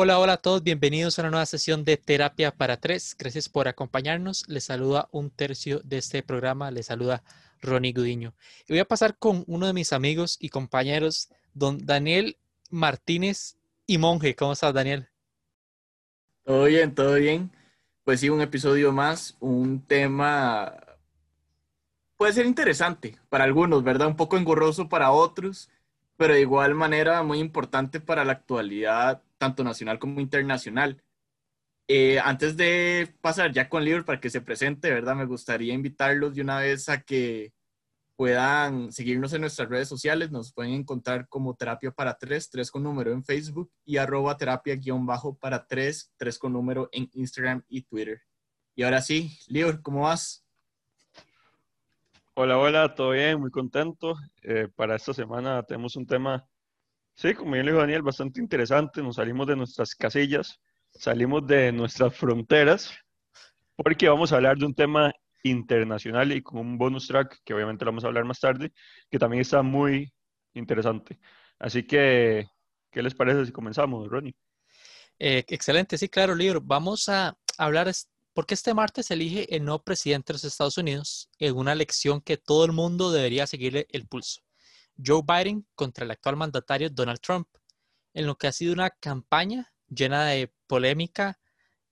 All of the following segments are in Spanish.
Hola, hola a todos, bienvenidos a una nueva sesión de Terapia para Tres. Gracias por acompañarnos. Les saluda un tercio de este programa, les saluda Ronnie Gudiño. Y voy a pasar con uno de mis amigos y compañeros, don Daniel Martínez y Monje. ¿Cómo estás, Daniel? Todo bien, todo bien. Pues sí, un episodio más, un tema puede ser interesante para algunos, ¿verdad? Un poco engorroso para otros, pero de igual manera muy importante para la actualidad tanto nacional como internacional. Eh, antes de pasar ya con Libro para que se presente, ¿verdad? Me gustaría invitarlos de una vez a que puedan seguirnos en nuestras redes sociales. Nos pueden encontrar como Terapia para Tres, tres con número en Facebook y arroba terapia guion bajo para tres, tres con número en Instagram y Twitter. Y ahora sí, Libro, ¿cómo vas? Hola, hola, todo bien, muy contento. Eh, para esta semana tenemos un tema Sí, como bien le dijo Daniel, bastante interesante. Nos salimos de nuestras casillas, salimos de nuestras fronteras, porque vamos a hablar de un tema internacional y con un bonus track que obviamente lo vamos a hablar más tarde, que también está muy interesante. Así que, ¿qué les parece si comenzamos, Ronnie? Eh, excelente, sí, claro, libro. Vamos a hablar, porque este martes elige el nuevo presidente de los Estados Unidos en una elección que todo el mundo debería seguirle el pulso. Joe Biden contra el actual mandatario Donald Trump, en lo que ha sido una campaña llena de polémica,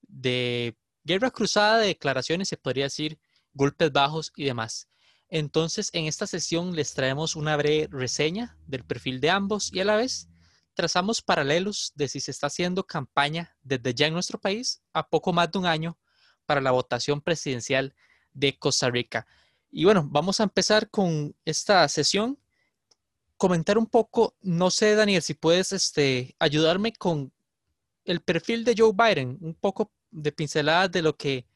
de guerra cruzada de declaraciones, se podría decir, golpes bajos y demás. Entonces, en esta sesión les traemos una breve reseña del perfil de ambos y a la vez trazamos paralelos de si se está haciendo campaña desde ya en nuestro país a poco más de un año para la votación presidencial de Costa Rica. Y bueno, vamos a empezar con esta sesión comentar un poco, no sé, Daniel, si puedes este, ayudarme con el perfil de Joe Biden, un poco de pinceladas de lo que,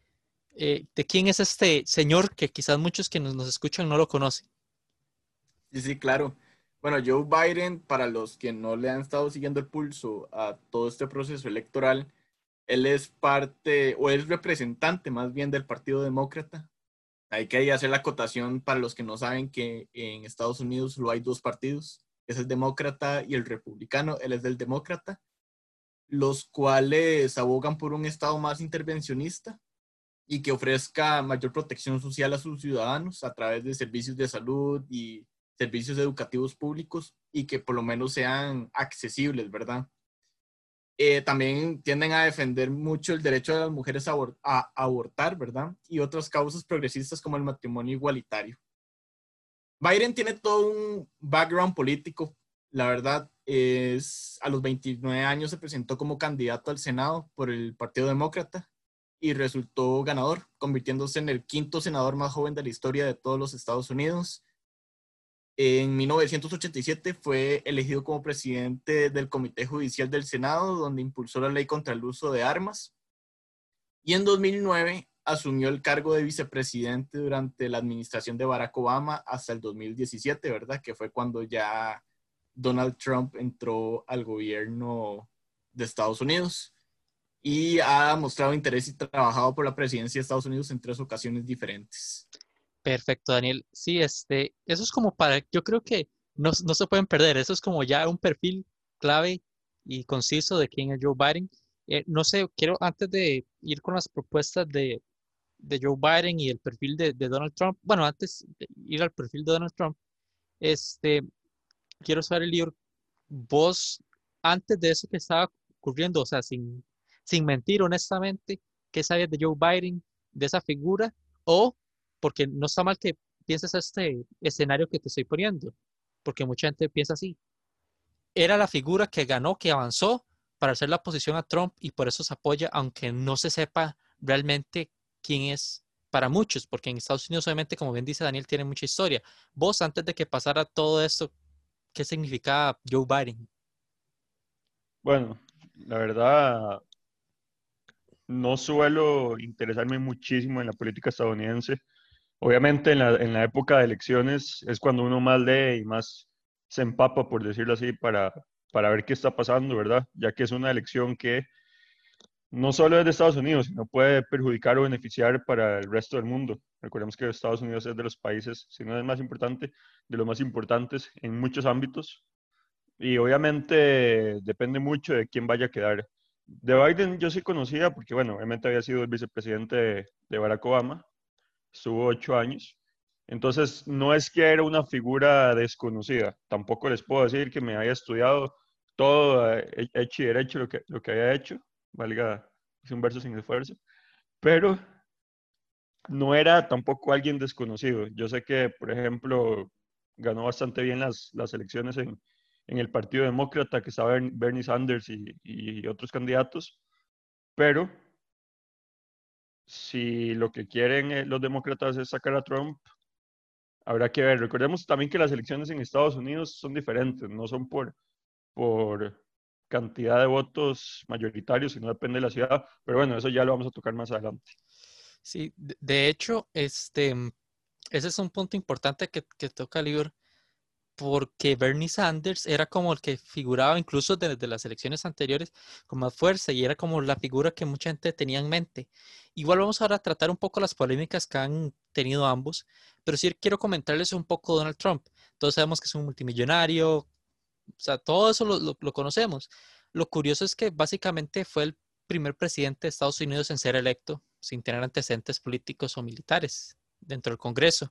eh, de quién es este señor que quizás muchos que nos, nos escuchan no lo conocen. Sí, sí, claro. Bueno, Joe Biden, para los que no le han estado siguiendo el pulso a todo este proceso electoral, él es parte o es representante más bien del Partido Demócrata, hay que hacer la acotación para los que no saben que en Estados Unidos solo hay dos partidos, es el demócrata y el republicano, él es del demócrata, los cuales abogan por un Estado más intervencionista y que ofrezca mayor protección social a sus ciudadanos a través de servicios de salud y servicios educativos públicos y que por lo menos sean accesibles, ¿verdad? Eh, también tienden a defender mucho el derecho de las mujeres a, abortar, ¿verdad? Y otras causas progresistas como el matrimonio igualitario. Biden tiene todo un background político. La verdad es, a los 29 años se presentó como candidato al Senado por el Partido Demócrata y resultó ganador, convirtiéndose en el quinto senador más joven de la historia de todos los Estados Unidos en 1987 fue elegido como presidente del Comité Judicial del Senado, donde impulsó la ley contra el uso de armas. Y en 2009 asumió el cargo de vicepresidente durante la administración de Barack Obama hasta el 2017, ¿verdad? Que fue cuando ya Donald Trump entró al gobierno de Estados Unidos y ha mostrado interés y trabajado por la presidencia de Estados Unidos en tres ocasiones diferentes. Perfecto, Daniel. Sí, este, eso es como para, yo creo que no, se pueden perder, eso es como ya un perfil clave y conciso de quién es Joe Biden. Eh, no sé, quiero antes de ir con las propuestas de, Joe Biden y el perfil de, Donald Trump, bueno, antes de ir al perfil de Donald Trump, este, quiero saber, el libro, vos, antes de eso que estaba ocurriendo, o sea, sin, sin mentir honestamente, ¿qué sabías de Joe Biden, de esa figura? O porque no está mal que pienses este escenario que te estoy poniendo, porque mucha gente piensa así. Era la figura que ganó, que avanzó para hacer la posición a Trump y por eso se apoya, aunque no se sepa realmente quién es para muchos, porque en Estados Unidos obviamente, como bien dice Daniel, tiene mucha historia. Vos, antes de que pasara todo esto, ¿qué significaba Joe Biden? Bueno, la verdad, no suelo interesarme muchísimo en la política estadounidense. Obviamente en la, en la época de elecciones es cuando uno más lee y más se empapa, por decirlo así, para, para ver qué está pasando, ¿verdad? Ya que es una elección que no solo es de Estados Unidos, sino puede perjudicar o beneficiar para el resto del mundo. Recordemos que Estados Unidos es de los países, si no es más importante, de los más importantes en muchos ámbitos. Y obviamente depende mucho de quién vaya a quedar. De Biden yo sí conocía porque, bueno, obviamente había sido el vicepresidente de, Barack Obama, estuvo ocho años. Entonces, no es que era una figura desconocida. Tampoco les puedo decir que me haya estudiado todo eh, hecho y derecho lo que, lo que había hecho, valga, es un verso sin esfuerzo. Pero no era tampoco alguien desconocido. Yo sé que, por ejemplo, ganó bastante bien las, las elecciones en, en el Partido Demócrata, que estaba Bernie Sanders y, otros candidatos, pero si lo que quieren eh, los demócratas es sacar a Trump, habrá que ver. Recordemos también que las elecciones en Estados Unidos son diferentes, no son por, cantidad de votos mayoritarios, sino depende de la ciudad, pero bueno, eso ya lo vamos a tocar más adelante. Sí, de hecho, este, ese es un punto importante que, que toca Libor, porque Bernie Sanders era como el que figuraba incluso desde las elecciones anteriores con más fuerza y era como la figura que mucha gente tenía en mente. Igual vamos ahora a tratar un poco las polémicas que han tenido ambos, pero sí quiero comentarles un poco Donald Trump. Todos sabemos que es un multimillonario, o sea, todo eso lo, lo conocemos. Lo curioso es que básicamente fue el primer presidente de Estados Unidos en ser electo sin tener antecedentes políticos o militares dentro del Congreso.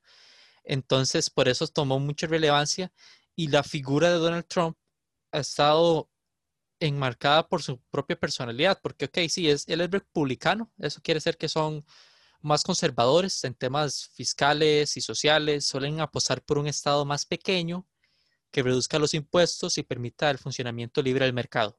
Entonces, por eso tomó mucha relevancia y la figura de Donald Trump ha estado enmarcada por su propia personalidad, porque, ok, sí, es, él es republicano, eso quiere decir que son más conservadores en temas fiscales y sociales, suelen apostar por un Estado más pequeño que reduzca los impuestos y permita el funcionamiento libre del mercado.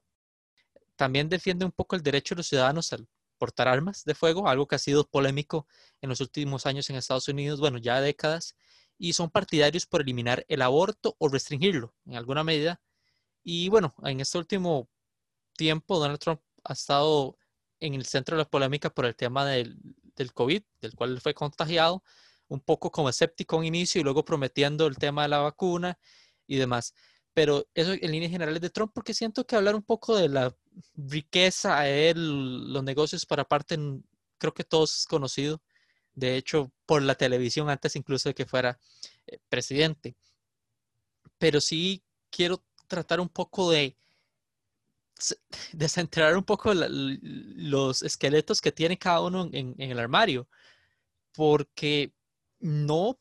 También defiende un poco el derecho de los ciudadanos al portar armas de fuego, algo que ha sido polémico en los últimos años en Estados Unidos, bueno, ya décadas, y son partidarios por eliminar el aborto o restringirlo en alguna medida. Y bueno, en este último tiempo Donald Trump ha estado en el centro de la polémica por el tema del, del COVID, del cual fue contagiado, un poco como escéptico en inicio y luego prometiendo el tema de la vacuna y demás. Pero eso en líneas generales de Trump, porque siento que hablar un poco de la riqueza, él, los negocios para parte, creo que todos es conocido de hecho, por la televisión antes incluso de que fuera eh, presidente. Pero sí quiero tratar un poco de desentrar un poco los esqueletos que tiene cada uno en, el armario, porque no,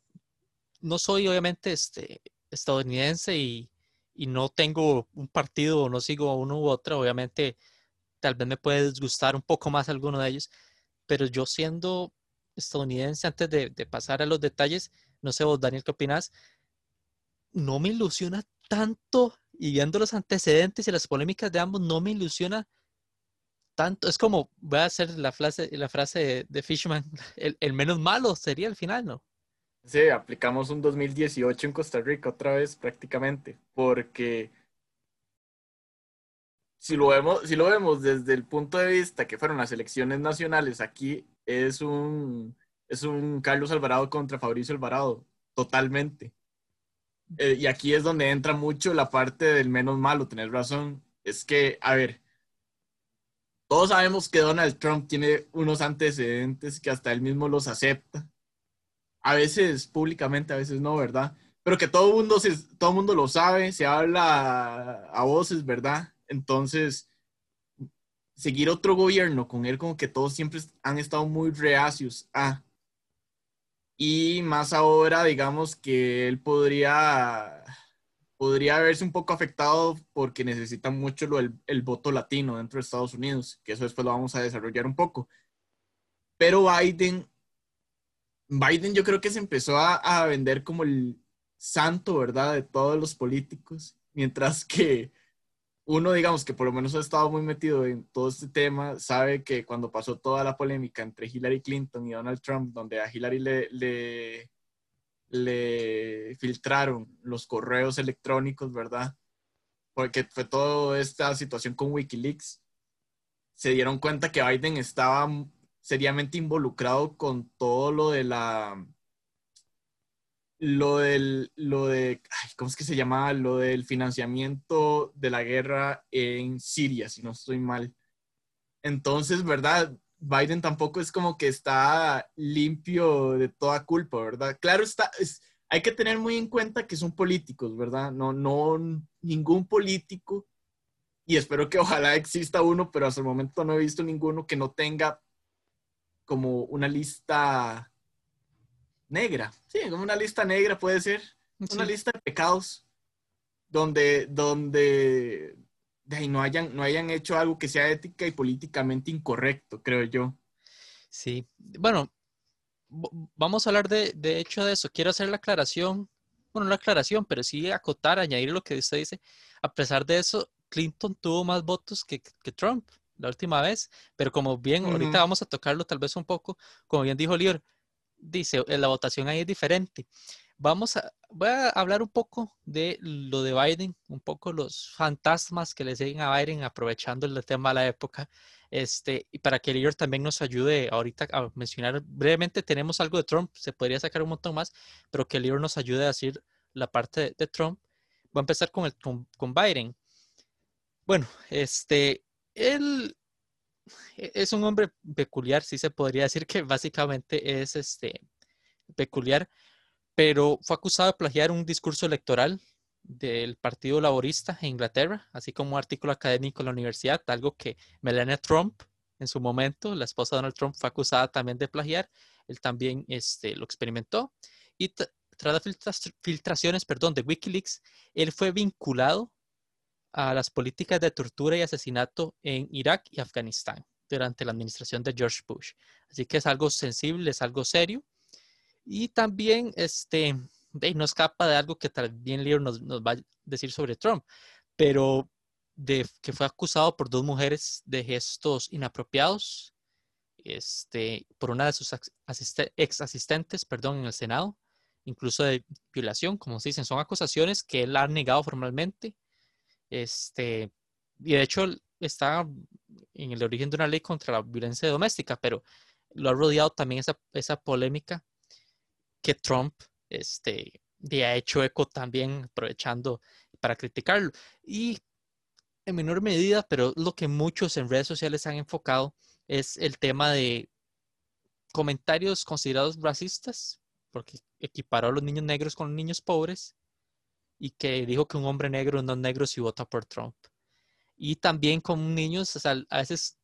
no soy obviamente este, estadounidense y, y no tengo un partido o no sigo a uno u otro, obviamente tal vez me puede disgustar un poco más alguno de ellos, pero yo siendo estadounidense, antes de, pasar a los detalles, no sé vos, Daniel, ¿qué opinas? No me ilusiona tanto y viendo los antecedentes y las polémicas de ambos, no me ilusiona tanto. Es como, voy a hacer la frase, la frase de, Fishman, el, el, menos malo sería el final, ¿no? Sí, aplicamos un 2018 en Costa Rica otra vez prácticamente, porque si lo vemos, si lo vemos desde el punto de vista que fueron las elecciones nacionales, aquí es un, es un Carlos Alvarado contra Fabricio Alvarado, totalmente. Eh, y aquí es donde entra mucho la parte del menos malo, tenés razón. Es que, a ver, todos sabemos que Donald Trump tiene unos antecedentes que hasta él mismo los acepta. A veces públicamente, a veces no, ¿verdad? Pero que todo el mundo, todo mundo lo sabe, se habla a voces, ¿verdad? Entonces, seguir otro gobierno con él como que todos siempre han estado muy reacios a. Y más ahora, digamos que él podría, podría verse un poco afectado porque necesita mucho lo, el, voto latino dentro de Estados Unidos, que eso después lo vamos a desarrollar un poco. Pero Biden, Biden yo creo que se empezó a, a vender como el santo, ¿verdad? De todos los políticos, mientras que uno, digamos, que por lo menos ha estado muy metido en todo este tema, sabe que cuando pasó toda la polémica entre Hillary Clinton y Donald Trump, donde a Hillary le, le, le filtraron los correos electrónicos, ¿verdad? Porque fue toda esta situación con Wikileaks, se dieron cuenta que Biden estaba seriamente involucrado con todo lo de la lo del, lo de, ¿cómo es que se llama? Lo del financiamiento de la guerra en Siria, si no estoy mal. Entonces, ¿verdad? Biden tampoco es como que está limpio de toda culpa, ¿verdad? Claro, está, hay que tener muy en cuenta que son políticos, ¿verdad? No, no, ningún político y espero que ojalá exista uno, pero hasta el momento no he visto ninguno que no tenga como una lista negra. Sí, como una lista negra puede ser. Una lista de pecados donde, donde no, hayan, no hayan hecho algo que sea ética y políticamente incorrecto, creo yo. Sí, bueno, vamos a hablar de, de hecho de eso. Quiero hacer la aclaración, bueno, no la aclaración, pero sí acotar, añadir lo que usted dice. A pesar de eso, Clinton tuvo más votos que, que Trump la última vez, pero como bien, ahorita vamos a tocarlo tal vez un poco, como bien dijo Lior, dice, la votación ahí es diferente. Vamos a, voy a hablar un poco de lo de Biden, un poco los fantasmas que le siguen a Biden aprovechando el tema de la época. Este, y para que Lior también nos ayude ahorita a mencionar brevemente, tenemos algo de Trump, se podría sacar un montón más, pero que Lior nos ayude a decir la parte de, Trump. Voy a empezar con, el, con, con Biden. Bueno, este, él es un hombre peculiar, sí se podría decir que básicamente es este peculiar, pero fue acusado de plagiar un discurso electoral del Partido Laborista en Inglaterra, así como un artículo académico en la universidad, algo que Melania Trump en su momento, la esposa de Donald Trump, fue acusada también de plagiar. Él también este, lo experimentó. Y tras las filtraciones perdón, de Wikileaks, él fue vinculado a las políticas de tortura y asesinato en Irak y Afganistán durante la administración de George Bush. Así que es algo sensible, es algo serio. Y también este, no escapa de algo que también Leo nos, nos va a decir sobre Trump, pero de que fue acusado por dos mujeres de gestos inapropiados este, por una de sus ex asistentes perdón, en el Senado, incluso de violación, como se dicen, son acusaciones que él ha negado formalmente este, y de hecho está en el origen de una ley contra la violencia doméstica, pero lo ha rodeado también esa, esa polémica que Trump este, ha hecho eco también aprovechando para criticarlo. Y en menor medida, pero lo que muchos en redes sociales han enfocado es el tema de comentarios considerados racistas, porque equiparó a los niños negros con los niños pobres, y que dijo que un hombre negro no es negro si vota por Trump. Y también con niños, o sea, a veces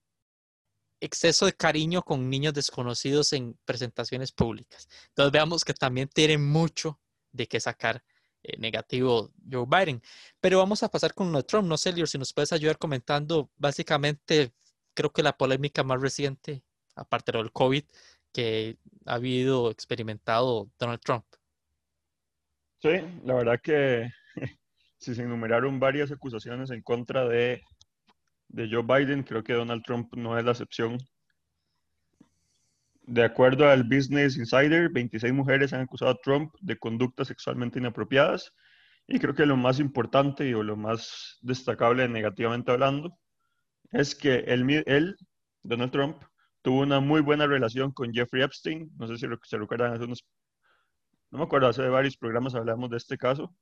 exceso de cariño con niños desconocidos en presentaciones públicas. Entonces veamos que también tiene mucho de qué sacar eh, negativo Joe Biden. Pero vamos a pasar con uno de Trump. No sé, Lior, si nos puedes ayudar comentando básicamente, creo que la polémica más reciente, aparte del COVID, que ha habido experimentado Donald Trump. Sí, la verdad que si se enumeraron varias acusaciones en contra de, de Joe Biden, creo que Donald Trump no es la excepción. De acuerdo al Business Insider, 26 mujeres han acusado a Trump de conductas sexualmente inapropiadas. Y creo que lo más importante o lo más destacable negativamente hablando es que él, él, Donald Trump, tuvo una muy buena relación con Jeffrey Epstein. No sé si se recuerdan hace unos no me acuerdo, hace varios programas hablamos de este caso,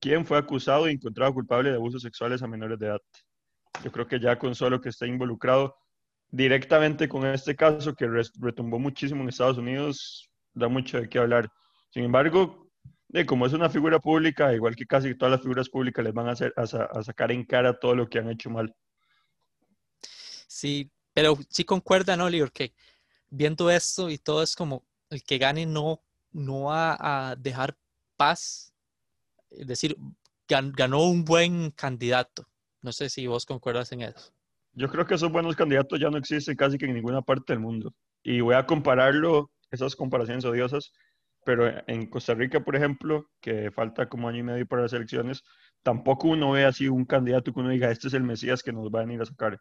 ¿Quién fue acusado y encontrado culpable de abusos sexuales a menores de edad. Yo creo que ya con solo que esté involucrado directamente con este caso que retumbó muchísimo en Estados Unidos, da mucho de qué hablar. Sin embargo, como es una figura pública, igual que casi todas las figuras públicas, les van a, a, sacar en cara todo lo que han hecho mal. Sí, pero sí concuerda, ¿no, Lior? Que viendo esto y todo es como el que gane no no va a dejar paz, es decir, ganó un buen candidato. No sé si vos concuerdas en eso. Yo creo que esos buenos candidatos ya no existen casi que en ninguna parte del mundo. Y voy a compararlo, esas comparaciones odiosas, pero en Costa Rica, por ejemplo, que falta como año y medio para las elecciones, tampoco uno ve así un candidato que uno diga, este es el Mesías que nos va a venir a sacar.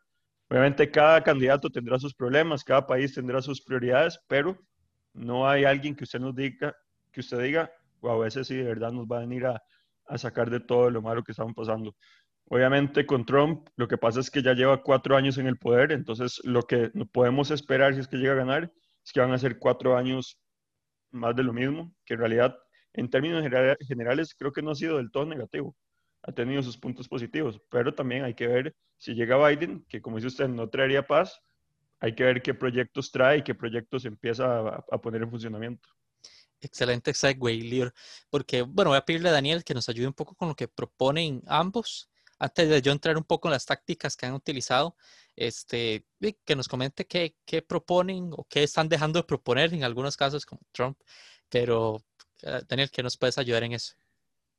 Obviamente cada candidato tendrá sus problemas, cada país tendrá sus prioridades, pero no hay alguien que usted nos diga, que usted diga, o a veces sí de verdad nos va a venir a, sacar de todo lo malo que estamos pasando. Obviamente con Trump lo que pasa es que ya lleva cuatro años en el poder, entonces lo que podemos esperar si es que llega a ganar es que van a ser cuatro años más de lo mismo, que en realidad en términos generales creo que no ha sido del todo negativo, ha tenido sus puntos positivos, pero también hay que ver si llega Biden, que como dice usted no traería paz, hay que ver qué proyectos trae y qué proyectos empieza a, poner en funcionamiento. Excelente segue, Lior. Porque, bueno, voy a pedirle a Daniel que nos ayude un poco con lo que proponen ambos. antes de yo entrar un poco en las tácticas que han utilizado, este, que nos comente qué, qué proponen o qué están dejando de proponer en algunos casos como Trump. Pero, eh, Daniel, ¿qué nos puedes ayudar en eso?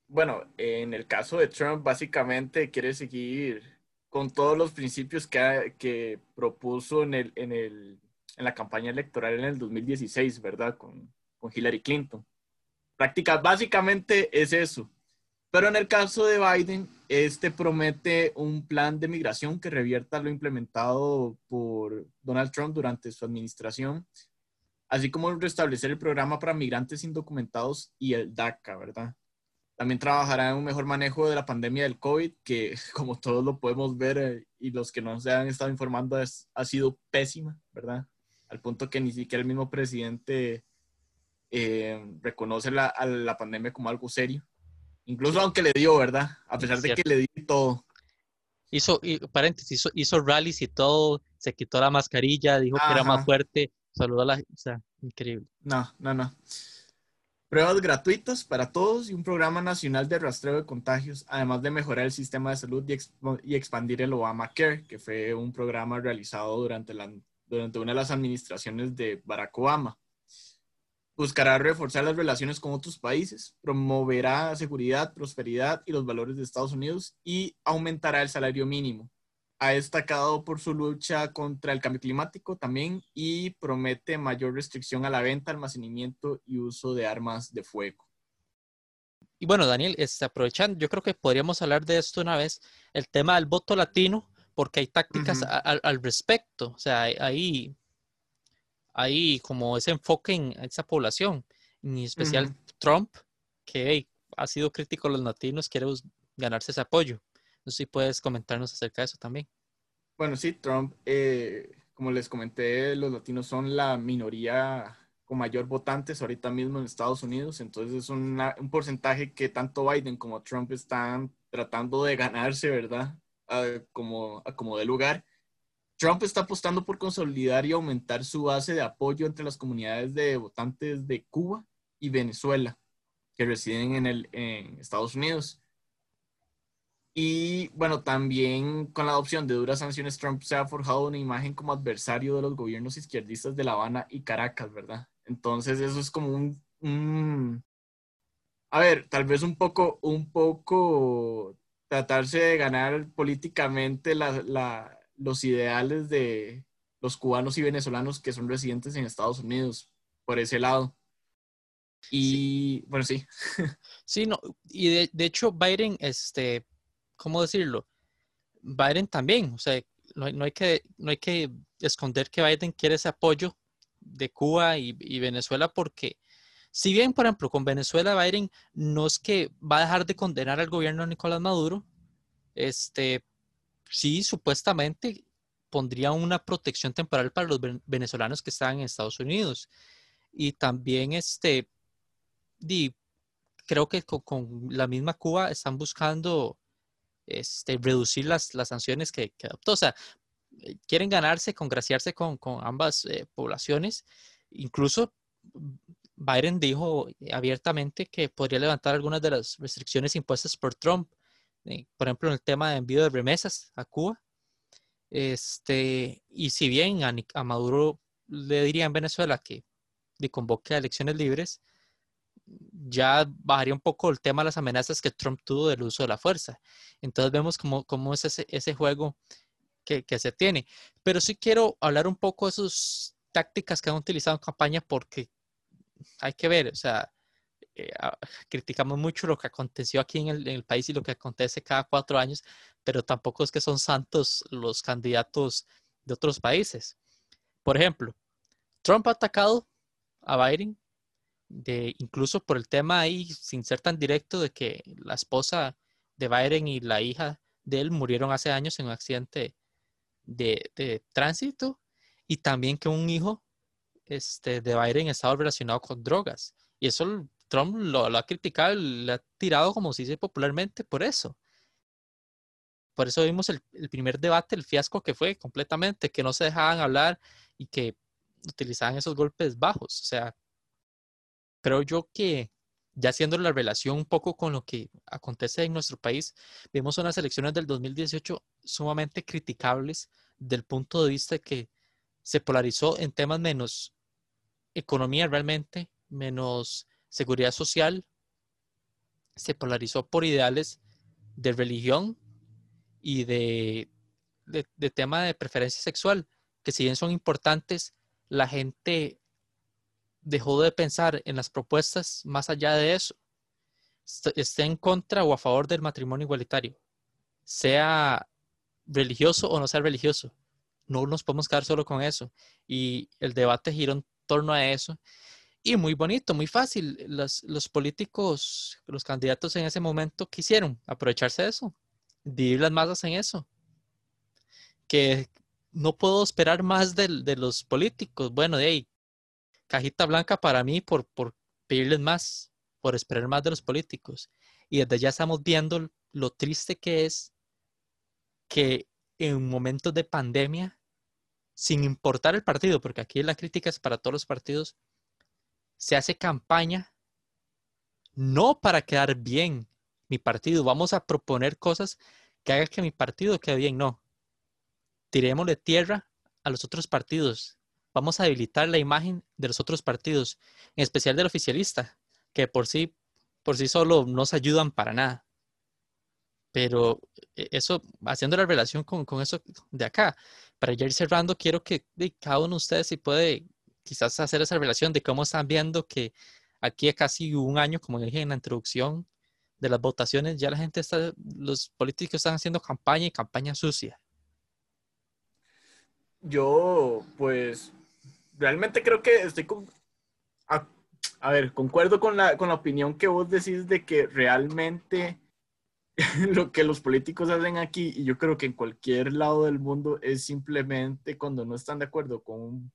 Bueno, en el caso de Trump, básicamente quiere seguir con todos los principios que, propuso en, la campaña electoral en el 2016, ¿verdad? Con, Hillary Clinton. Práctica, básicamente es eso. Pero en el caso de Biden, este promete un plan de migración que revierta lo implementado por Donald Trump durante su administración, así como restablecer el programa para migrantes indocumentados y el DACA, ¿verdad? También trabajará en un mejor manejo de la pandemia del COVID, que como todos lo podemos ver eh, y los que no se han estado informando es, ha sido pésima, ¿verdad? Al punto que ni siquiera el mismo presidente eh, reconoce la, a la pandemia como algo serio. Incluso aunque le dio, ¿verdad? A pesar de que le dio todo. Hizo, paréntesis, hizo, hizo rallies y todo, se quitó la mascarilla, dijo que era más fuerte, saludó a la o sea, increíble. No, no, no. Pruebas gratuitas para todos y un programa nacional de rastreo de contagios, además de mejorar el sistema de salud y, expandir el Obamacare, que fue un programa realizado durante, durante una de las administraciones de Barack Obama. Buscará reforzar las relaciones con otros países, promoverá seguridad, prosperidad y los valores de Estados Unidos y aumentará el salario mínimo. Ha destacado por su lucha contra el cambio climático también y promete mayor restricción a la venta, almacenamiento y uso de armas de fuego. Y bueno, Daniel, este, aprovechando, yo creo que podríamos hablar de esto una vez, el tema del voto latino, porque hay tácticas al respecto. O sea, ahí hay como ese enfoque en esa población, en especial Trump, que ha sido crítico a los latinos, quiere ganarse ese apoyo. No sé si puedes comentarnos acerca de eso también. Bueno, sí, Trump, eh, como les comenté, los latinos son la minoría con mayor votantes ahorita mismo en Estados Unidos, entonces es un porcentaje que tanto Biden como Trump están tratando de ganarse, ¿verdad? como, a como de lugar. Trump está apostando por consolidar y aumentar su base de apoyo entre las comunidades de votantes de Cuba y Venezuela que residen en, el, en Estados Unidos. Y bueno, también con la adopción de duras sanciones, Trump se ha forjado una imagen como adversario de los gobiernos izquierdistas de La Habana y Caracas, ¿verdad? Entonces eso es como un, a ver, tal vez un poco, un poco tratarse de ganar políticamente la los ideales de los cubanos y venezolanos que son residentes en Estados Unidos por ese lado. Y bueno, sí. Sí, no, y de, de, hecho Biden, este, ¿cómo decirlo? Biden también, o sea, no, hay, que, no hay que esconder que Biden quiere ese apoyo de Cuba y, y, Venezuela porque si bien, por ejemplo, con Venezuela Biden no es que va a dejar de condenar al gobierno de Nicolás Maduro, este, sí, supuestamente pondría una protección temporal para los venezolanos que están en Estados Unidos. Y también, este, creo que con, la misma Cuba están buscando este, reducir las, las sanciones que, adoptó. O sea, eh, quieren ganarse, congraciarse con, con ambas eh, poblaciones. Incluso Biden dijo abiertamente que podría levantar algunas de las restricciones impuestas por Trump eh, por ejemplo, en el tema de envío de remesas a Cuba. Este, y si bien a, Maduro le diría en Venezuela que le convoque a elecciones libres, ya bajaría un poco el tema de las amenazas que Trump tuvo del uso de la fuerza. Entonces vemos cómo, cómo es ese, ese juego que, que, se tiene. Pero sí quiero hablar un poco de sus tácticas que han utilizado en campaña porque hay que ver, o sea, eh, criticamos mucho lo que aconteció aquí en el, país y lo que acontece cada cuatro años, pero tampoco es que son santos los candidatos de otros países. Por ejemplo, Trump ha atacado a Biden, de, incluso por el tema ahí, sin ser tan directo, de que la esposa de Biden y la hija de él murieron hace años en un accidente de, tránsito y también que un hijo este, de Biden estaba relacionado con drogas. Y eso Trump lo, ha criticado le ha tirado, como se dice popularmente, por eso. Por eso vimos el, primer debate, el fiasco que fue completamente, que no se dejaban hablar y que utilizaban esos golpes bajos. O sea, creo yo que ya haciendo la relación un poco con lo que acontece en nuestro país, vimos unas elecciones del 2018 sumamente criticables del punto de vista que se polarizó en temas menos economía realmente, menos seguridad social, se polarizó por ideales de religión y de, de, tema de preferencia sexual, que si bien son importantes, la gente dejó de pensar en las propuestas más allá de eso. Esté en contra o a favor del matrimonio igualitario, sea religioso o no sea religioso. No nos podemos quedar solo con eso. Y el debate giró en torno a eso. Y muy bonito, muy fácil. Los, los políticos, los candidatos en ese momento quisieron aprovecharse de eso, dividir las masas en eso. Que no puedo esperar más de, de los políticos. Bueno, de ahí, cajita blanca para mí por, por pedirles más, por esperar más de los políticos. Y desde ya estamos viendo lo triste que es que en momentos de pandemia, sin importar el partido, porque aquí la crítica es para todos los partidos, se hace campaña no para quedar bien mi partido, vamos a proponer cosas que hagan que mi partido quede bien, no. Tirémosle tierra a los otros partidos, vamos a debilitar la imagen de los otros partidos, en especial del oficialista, que por sí, por sí solo no se ayudan para nada. Pero eh, eso, haciendo la relación con, eso de acá, para ir cerrando, quiero que cada uno de ustedes si puede quizás hacer esa relación de cómo están viendo que aquí a casi un año, como dije en la introducción de las votaciones, ya la gente está, los políticos están haciendo campaña y campaña sucia. Yo, pues, realmente creo que estoy con... A, ver, concuerdo con la, con la opinión que vos decís de que realmente lo que los políticos hacen aquí, y yo creo que en cualquier lado del mundo, es simplemente cuando no están de acuerdo con un,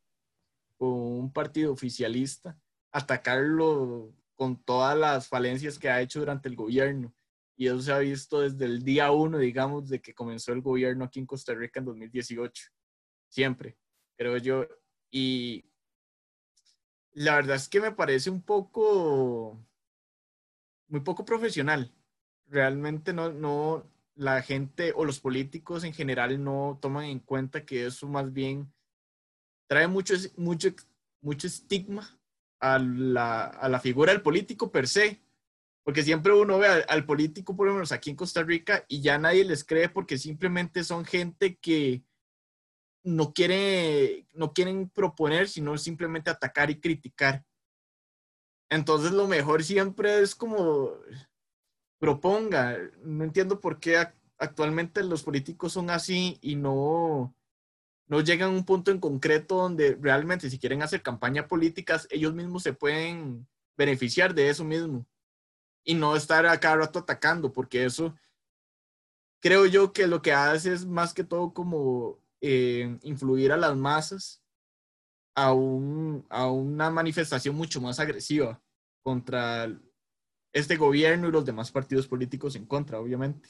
con un partido oficialista, atacarlo con todas las falencias que ha hecho durante el gobierno. Y eso se ha visto desde el día uno, digamos, de que comenzó el gobierno aquí en Costa Rica en 2018. Siempre, creo yo. Y la verdad es que me parece un poco, muy poco profesional. Realmente no, no, la gente o los políticos en general no toman en cuenta que eso más bien trae mucho, mucho, mucho estigma a la, a la figura del político per se. Porque siempre uno ve al, al, político, por lo menos aquí en Costa Rica, y ya nadie les cree porque simplemente son gente que no, quiere, no quieren proponer, sino simplemente atacar y criticar. Entonces lo mejor siempre es como proponga. No entiendo por qué actualmente los políticos son así y no, no llegan a un punto en concreto donde realmente si quieren hacer campaña políticas, ellos mismos se pueden beneficiar de eso mismo y no estar a cada rato atacando, porque eso creo yo que lo que hace es más que todo como eh, influir a las masas a, un, a una manifestación mucho más agresiva contra este gobierno y los demás partidos políticos en contra, obviamente.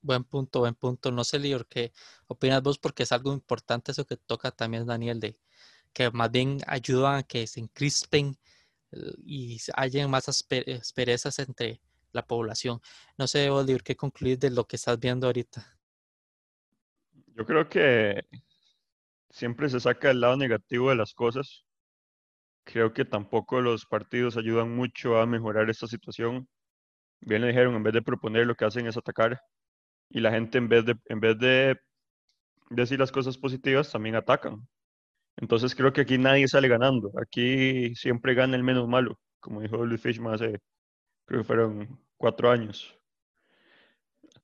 Buen punto, buen punto. No sé, Lior, ¿qué opinas vos? Porque es algo importante eso que toca también Daniel, de que más bien ayudan a que se encrispen eh, y hayan más asperezas entre la población. No sé, Lior, ¿qué concluir de lo que estás viendo ahorita? Yo creo que siempre se saca el lado negativo de las cosas. Creo que tampoco los partidos ayudan mucho a mejorar esta situación. Bien le dijeron, en vez de proponer, lo que hacen es atacar. Y la gente, en vez de, en vez de decir las cosas positivas, también atacan. Entonces creo que aquí nadie sale ganando. Aquí siempre gana el menos malo, como dijo Luis Fishman hace, creo que fueron cuatro años.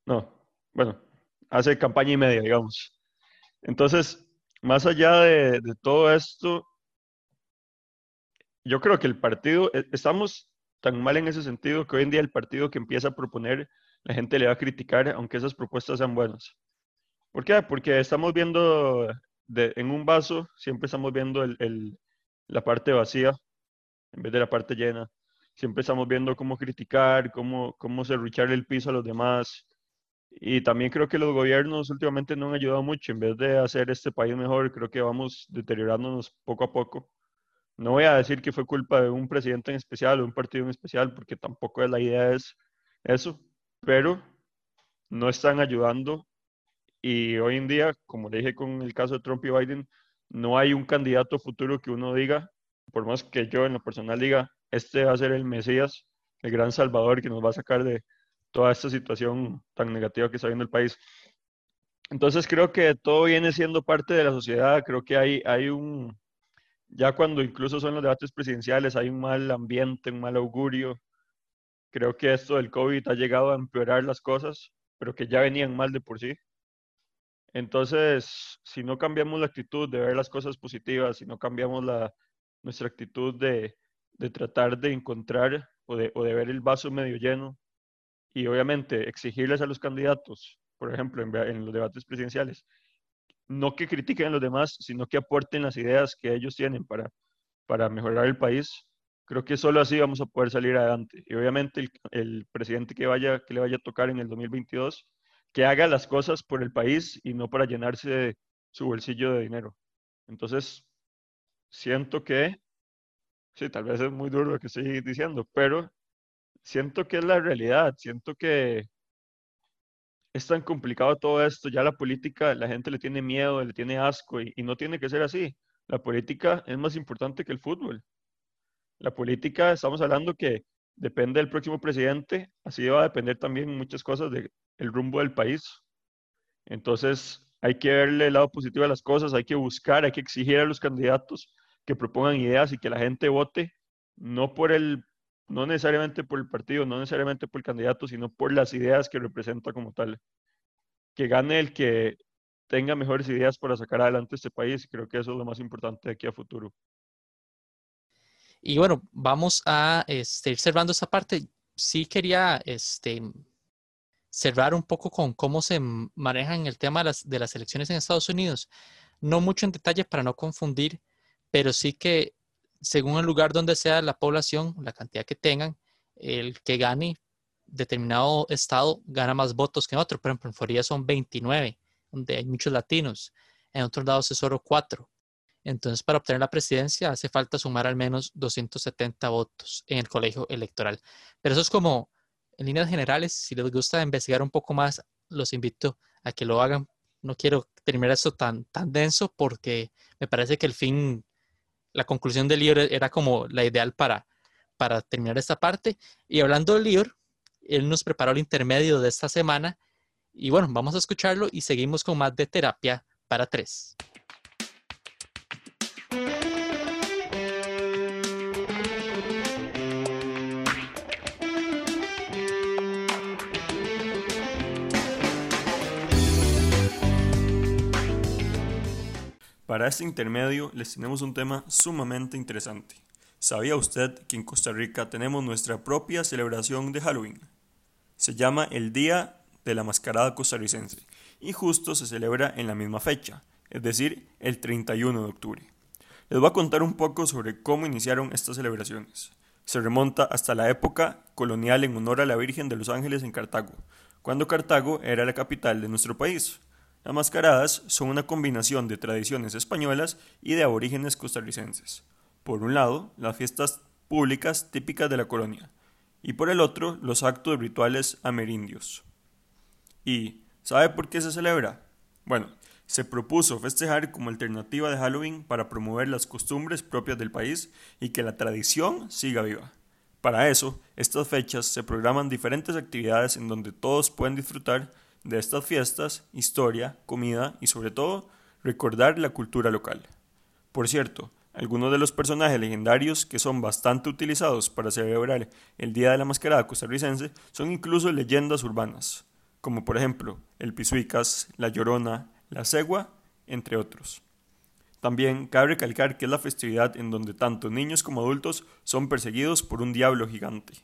No, bueno, hace campaña y media, digamos. Entonces, más allá de, todo esto, yo creo que el partido, e, estamos tan mal en ese sentido que hoy en día el partido que empieza a proponer, la gente le va a criticar, aunque esas propuestas sean buenas. ¿Por qué? Porque estamos viendo en un vaso, siempre estamos viendo la parte vacía en vez de la parte llena. Siempre estamos viendo cómo criticar, cómo, cómo serruchar el piso a los demás, y también creo que los gobiernos últimamente no han ayudado mucho. En vez de hacer este país mejor, creo que vamos deteriorándonos poco a poco. No voy a decir que fue culpa de un presidente en especial o un partido en especial, porque tampoco la idea es eso, pero no están ayudando y hoy en día, como le dije con el caso de Trump y Biden, no hay un candidato futuro que uno diga, por más que yo en lo personal diga, este va a ser el Mesías, el gran salvador que nos va a sacar de toda esta situación tan negativa que está viendo el país. Entonces creo que todo viene siendo parte de la sociedad, creo que hay, hay un, ya cuando incluso son los debates presidenciales, hay un mal ambiente, un mal augurio. Creo que esto del COVID ha llegado a empeorar las cosas, pero que ya venían mal de por sí. Entonces, si no cambiamos la actitud de ver las cosas positivas, si no cambiamos la, nuestra actitud de, de tratar de encontrar o de, o de, ver el vaso medio lleno y obviamente exigirles a los candidatos, por ejemplo, en, los debates presidenciales, no que critiquen a los demás, sino que aporten las ideas que ellos tienen para, para mejorar el país. Creo que solo así vamos a poder salir adelante. Y obviamente el, presidente que, vaya, que le vaya a tocar en el 2022 que haga las cosas por el país y no para llenarse su bolsillo de dinero. Entonces, siento que, sí, tal vez es muy duro lo que estoy diciendo, pero siento que es la realidad, siento que es tan complicado todo esto, ya la política, la gente le tiene miedo, le tiene asco y, no tiene que ser así. La política es más importante que el fútbol. La política, estamos hablando que depende del próximo presidente, así va a depender también muchas cosas de, el rumbo del país. Entonces, hay que verle el lado positivo a las cosas, hay que buscar, hay que exigir a los candidatos que propongan ideas y que la gente vote no por el no necesariamente por el partido, no necesariamente por el candidato, sino por las ideas que representa como tal. Que gane el que tenga mejores ideas para sacar adelante este país. Creo que eso es lo más importante de aquí a futuro. Y bueno, vamos a este, ir cerrando esa parte. Sí quería este, cerrar un poco con cómo se manejan el tema de las, de las elecciones en Estados Unidos. No mucho en detalle para no confundir, pero sí que según el lugar donde sea la población, la cantidad que tengan, el que gane determinado estado gana más votos que otro. Por ejemplo, en Florida son 29, donde hay muchos latinos. En otros lados es solo 4. Entonces, para obtener la presidencia hace falta sumar al menos 270 votos en el colegio electoral. Pero eso es como en líneas generales, si les gusta investigar un poco más, los invito a que lo hagan. No quiero terminar esto tan, tan denso porque me parece que el fin, la conclusión del libro era como la ideal para, para terminar esta parte. Y hablando del libro, él nos preparó el intermedio de esta semana. Y bueno, vamos a escucharlo y seguimos con más de terapia para tres. Para este intermedio les tenemos un tema sumamente interesante. ¿Sabía usted que en Costa Rica tenemos nuestra propia celebración de Halloween? Se llama el Día de la Mascarada Costarricense y justo se celebra en la misma fecha, es decir, el 31 de octubre. Les voy a contar un poco sobre cómo iniciaron estas celebraciones. Se remonta hasta la época colonial en honor a la Virgen de los Ángeles en Cartago, cuando Cartago era la capital de nuestro país. Las mascaradas son una combinación de tradiciones españolas y de aborígenes costarricenses. Por un lado, las fiestas públicas típicas de la colonia, y por el otro, los actos rituales amerindios. ¿Y sabe por qué se celebra? Bueno, se propuso festejar como alternativa de Halloween para promover las costumbres propias del país y que la tradición siga viva. Para eso, estas fechas se programan diferentes actividades en donde todos pueden disfrutar de estas fiestas, historia, comida y sobre todo recordar la cultura local. Por cierto, algunos de los personajes legendarios que son bastante utilizados para celebrar el Día de la Mascarada costarricense son incluso leyendas urbanas, como por ejemplo el Pisuicas, la Llorona, la Cegua, entre otros. También cabe recalcar que es la festividad en donde tanto niños como adultos son perseguidos por un diablo gigante.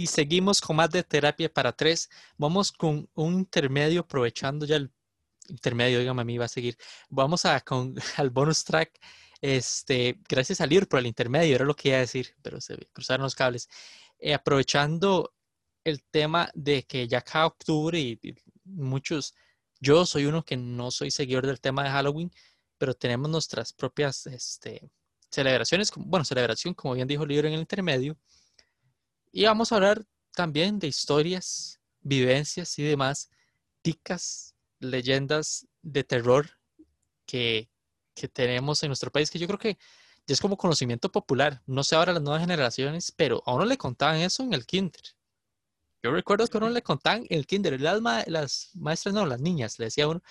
Y seguimos con más de terapia para tres. Vamos con un intermedio, aprovechando ya el intermedio, dígame a mí, va a seguir. Vamos a, con, al bonus track. Este, gracias al libro por el intermedio, era lo que iba a decir, pero se cruzaron los cables. Eh, aprovechando el tema de que ya cada octubre y, muchos, yo soy uno que no soy seguidor del tema de Halloween, pero tenemos nuestras propias este, celebraciones, bueno, celebración, como bien dijo el libro en el intermedio, y vamos a hablar también de historias, vivencias y demás, ticas, leyendas de terror que, que tenemos en nuestro país, que yo creo que ya es como conocimiento popular. No sé ahora las nuevas generaciones, pero a uno le contaban eso en el kinder. Yo recuerdo que a uno le contaban en el kinder, las, las maestras, no, las niñas, le decía a uno,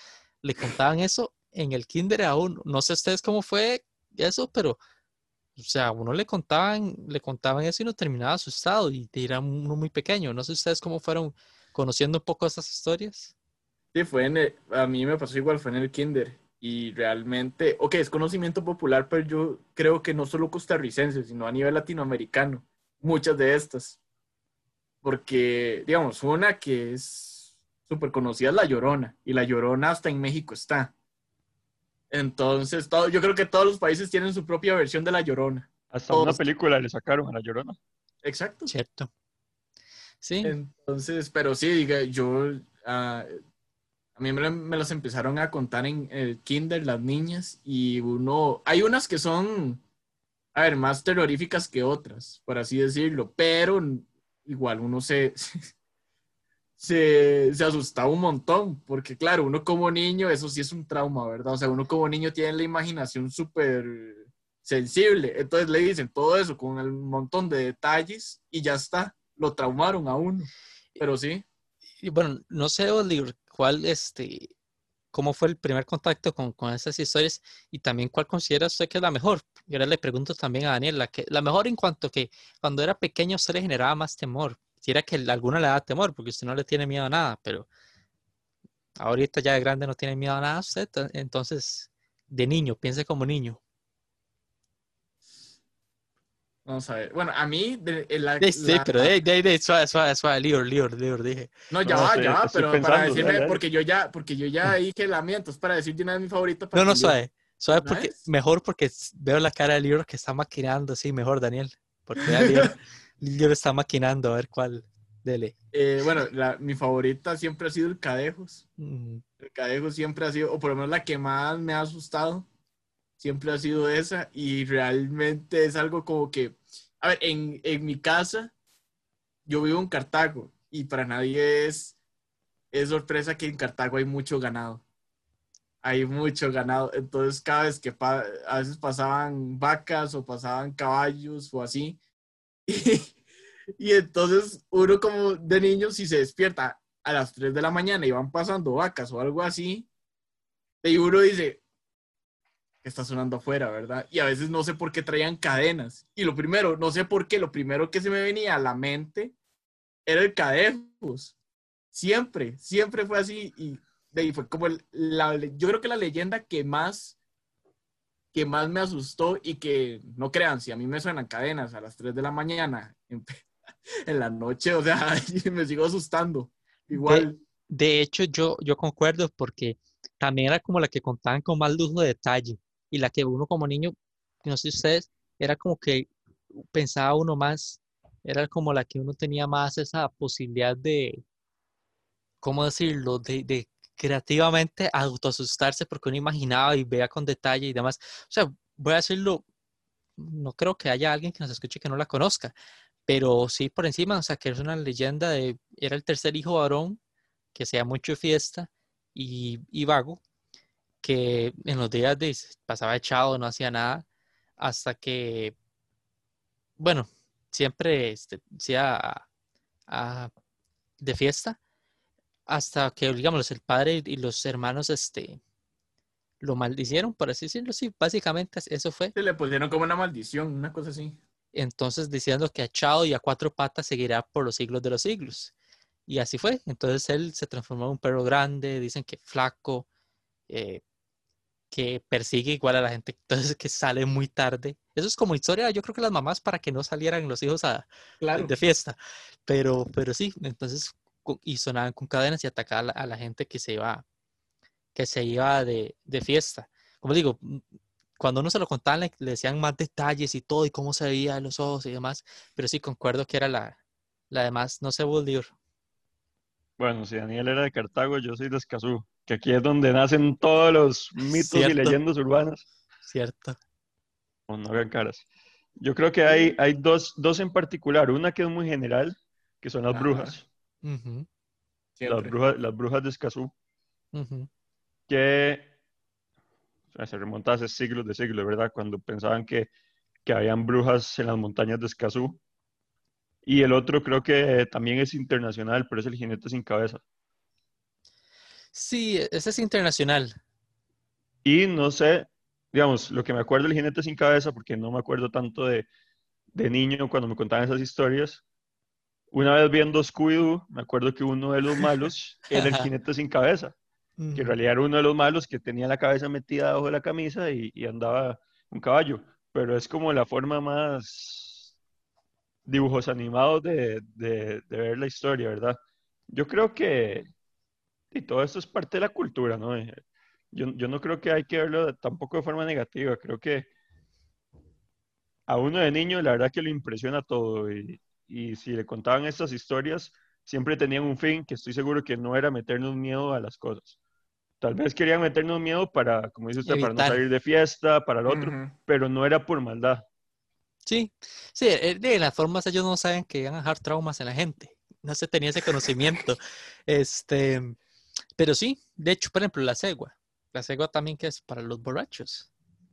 le contaban eso en el kinder a uno. No sé ustedes cómo fue eso, pero, o sea, uno le contaban, le contaban eso y no terminaba asustado y era uno muy pequeño. No sé ustedes cómo fueron conociendo un poco esas historias. Sí, fue en a mí me pasó igual, fue en el kinder. Y realmente, ok, es conocimiento popular, pero yo creo que no solo costarricense, sino a nivel latinoamericano, muchas de estas. Porque, digamos, una que es súper conocida es La Llorona, y La Llorona hasta en México está. Entonces, todo, yo creo que todos los países tienen su propia versión de La Llorona. Hasta una película le sacaron a La Llorona. Exacto. Cierto. Sí. Entonces, pero sí, diga, yo, ah, a mí me, me, los empezaron a contar en el kinder las niñas y uno, hay unas que son, a ver, más terroríficas que otras, por así decirlo, pero igual uno se, se, se asustaba un montón, porque claro, uno como niño, eso sí es un trauma, ¿verdad? O sea, uno como niño tiene la imaginación súper sensible, entonces le dicen todo eso con el montón de detalles y ya está, lo traumaron a uno, pero sí. Y bueno, no sé, Oliver, cuál, este, cómo fue el primer contacto con, con esas historias y también cuál considera usted que es la mejor. Y ahora le pregunto también a Daniel, la, que, la mejor en cuanto que cuando era pequeño usted le generaba más temor. Si era que alguna le da temor, porque usted no le tiene miedo a nada, pero ahorita ya de grande no tiene miedo a nada usted, entonces de niño, piense como niño. Vamos a ver. Bueno, a mí. De, la, sí, pero de, de, de, suave, suave, suave, Lior, Lior, Lior, dije. No, ya va, ya va, pero para decirme, porque yo ya, porque yo ya dije la mía, entonces para decir de una de mis favoritas. No, no, suave. Suave porque, mejor porque veo la cara de Lior que está maquinando, sí, mejor, Daniel. Porque ya Lior, Lior está maquinando, a ver cuál. Dele. Eh, bueno, la, mi favorita siempre ha sido el Cadejos. El Cadejos siempre ha sido, o por lo menos la que más me ha asustado, siempre ha sido esa. Y realmente es algo como que a ver, en, en mi casa, yo vivo en Cartago y para nadie es, es sorpresa que en Cartago hay mucho ganado. Hay mucho ganado. Entonces, cada vez que a veces pasaban vacas o pasaban caballos o así. Y, entonces uno como de niño, si se despierta a las 3 de la mañana y van pasando vacas o algo así, y uno dice, está sonando afuera, ¿verdad? Y a veces no sé por qué traían cadenas. Y lo primero, no sé por qué, lo primero que se me venía a la mente era el cadejos. Siempre, siempre fue así. Y de ahí fue como la, yo creo que la leyenda que más, que más me asustó y que, no crean, si a mí me suenan cadenas a las 3 de la mañana en, la noche, o sea, me sigo asustando. Igual. De, de hecho, yo, yo concuerdo porque también era como la que contaban con más lujo de detalle y la que uno como niño, no sé ustedes, era como que pensaba uno más, era como la que uno tenía más esa posibilidad de, ¿cómo decirlo?, de, de creativamente autoasustarse porque uno imaginaba y veía con detalle y demás. O sea, voy a decirlo, no creo que haya alguien que nos escuche que no la conozca, pero sí por encima, o sea, que es una leyenda de, era el tercer hijo varón, que sea mucho fiesta y, y vago, que en los días de pasaba echado, no hacía nada, hasta que, bueno, siempre este, sea de fiesta, hasta que, digamos, el padre y los hermanos este, lo maldicieron, por así decirlo, sí, básicamente eso fue. Se le pusieron como una maldición, una cosa así. Entonces diciendo que a Chao y a cuatro patas seguirá por los siglos de los siglos. Y así fue. Entonces él se transformó en un perro grande, dicen que flaco, eh, que persigue igual a la gente, entonces que sale muy tarde. Eso es como historia, yo creo que las mamás para que no salieran los hijos a, de fiesta. Pero, pero sí, entonces, y sonaban con cadenas y atacaban a la, gente que se iba, que se iba de, de, fiesta. Como digo, cuando uno se lo contaban, le, le decían más detalles y todo, y cómo se veía los ojos y demás. Pero sí, concuerdo que era la, la demás, no sé, Bolívar. Bueno, si Daniel era de Cartago, yo soy de Escazú, que aquí es donde nacen todos los mitos y Cierto. leyendas urbanas. Cierto. O no hagan caras. Yo creo que hay, hay dos, dos en particular. Una que es muy general, que son las Ajá. brujas. Ujú, Las brujas, las brujas de Escazú, que o sea, se remonta hace siglos de siglos, ¿verdad? Cuando pensaban que, que habían brujas en las montañas de Escazú. Y el otro creo que también es internacional, pero es el jinete sin cabeza. Sí, ese es internacional. Y no sé, digamos, lo que me acuerdo del jinete sin cabeza, porque no me acuerdo tanto de, de niño cuando me contaban esas historias. Una vez viendo Scooby-Doo, me acuerdo que uno de los malos era el jinete sin cabeza, que en realidad era uno de los malos que tenía la cabeza metida debajo de la camisa y, y andaba un caballo. Pero es como la forma más dibujos animados de, de- de ver la historia, ¿verdad? Yo creo que y todo esto es parte de la cultura, ¿no? Eh, Yo, yo no creo que hay que verlo de- tampoco de forma negativa. Creo que a uno de niño, la verdad que lo impresiona todo. Y, y si le contaban estas historias, siempre tenían un fin que estoy seguro que no era meternos miedo a las cosas. Tal vez querían meternos miedo para, como dice usted, para no Evitar. salir de fiesta, para el otro, Ujú. pero no era por maldad. Sí, sí, eh, de las formas ellos no saben que van a dejar traumas en la gente. No se tenía ese conocimiento. Este, pero sí, de hecho, por ejemplo, la cegua. La cegua también que es para los borrachos,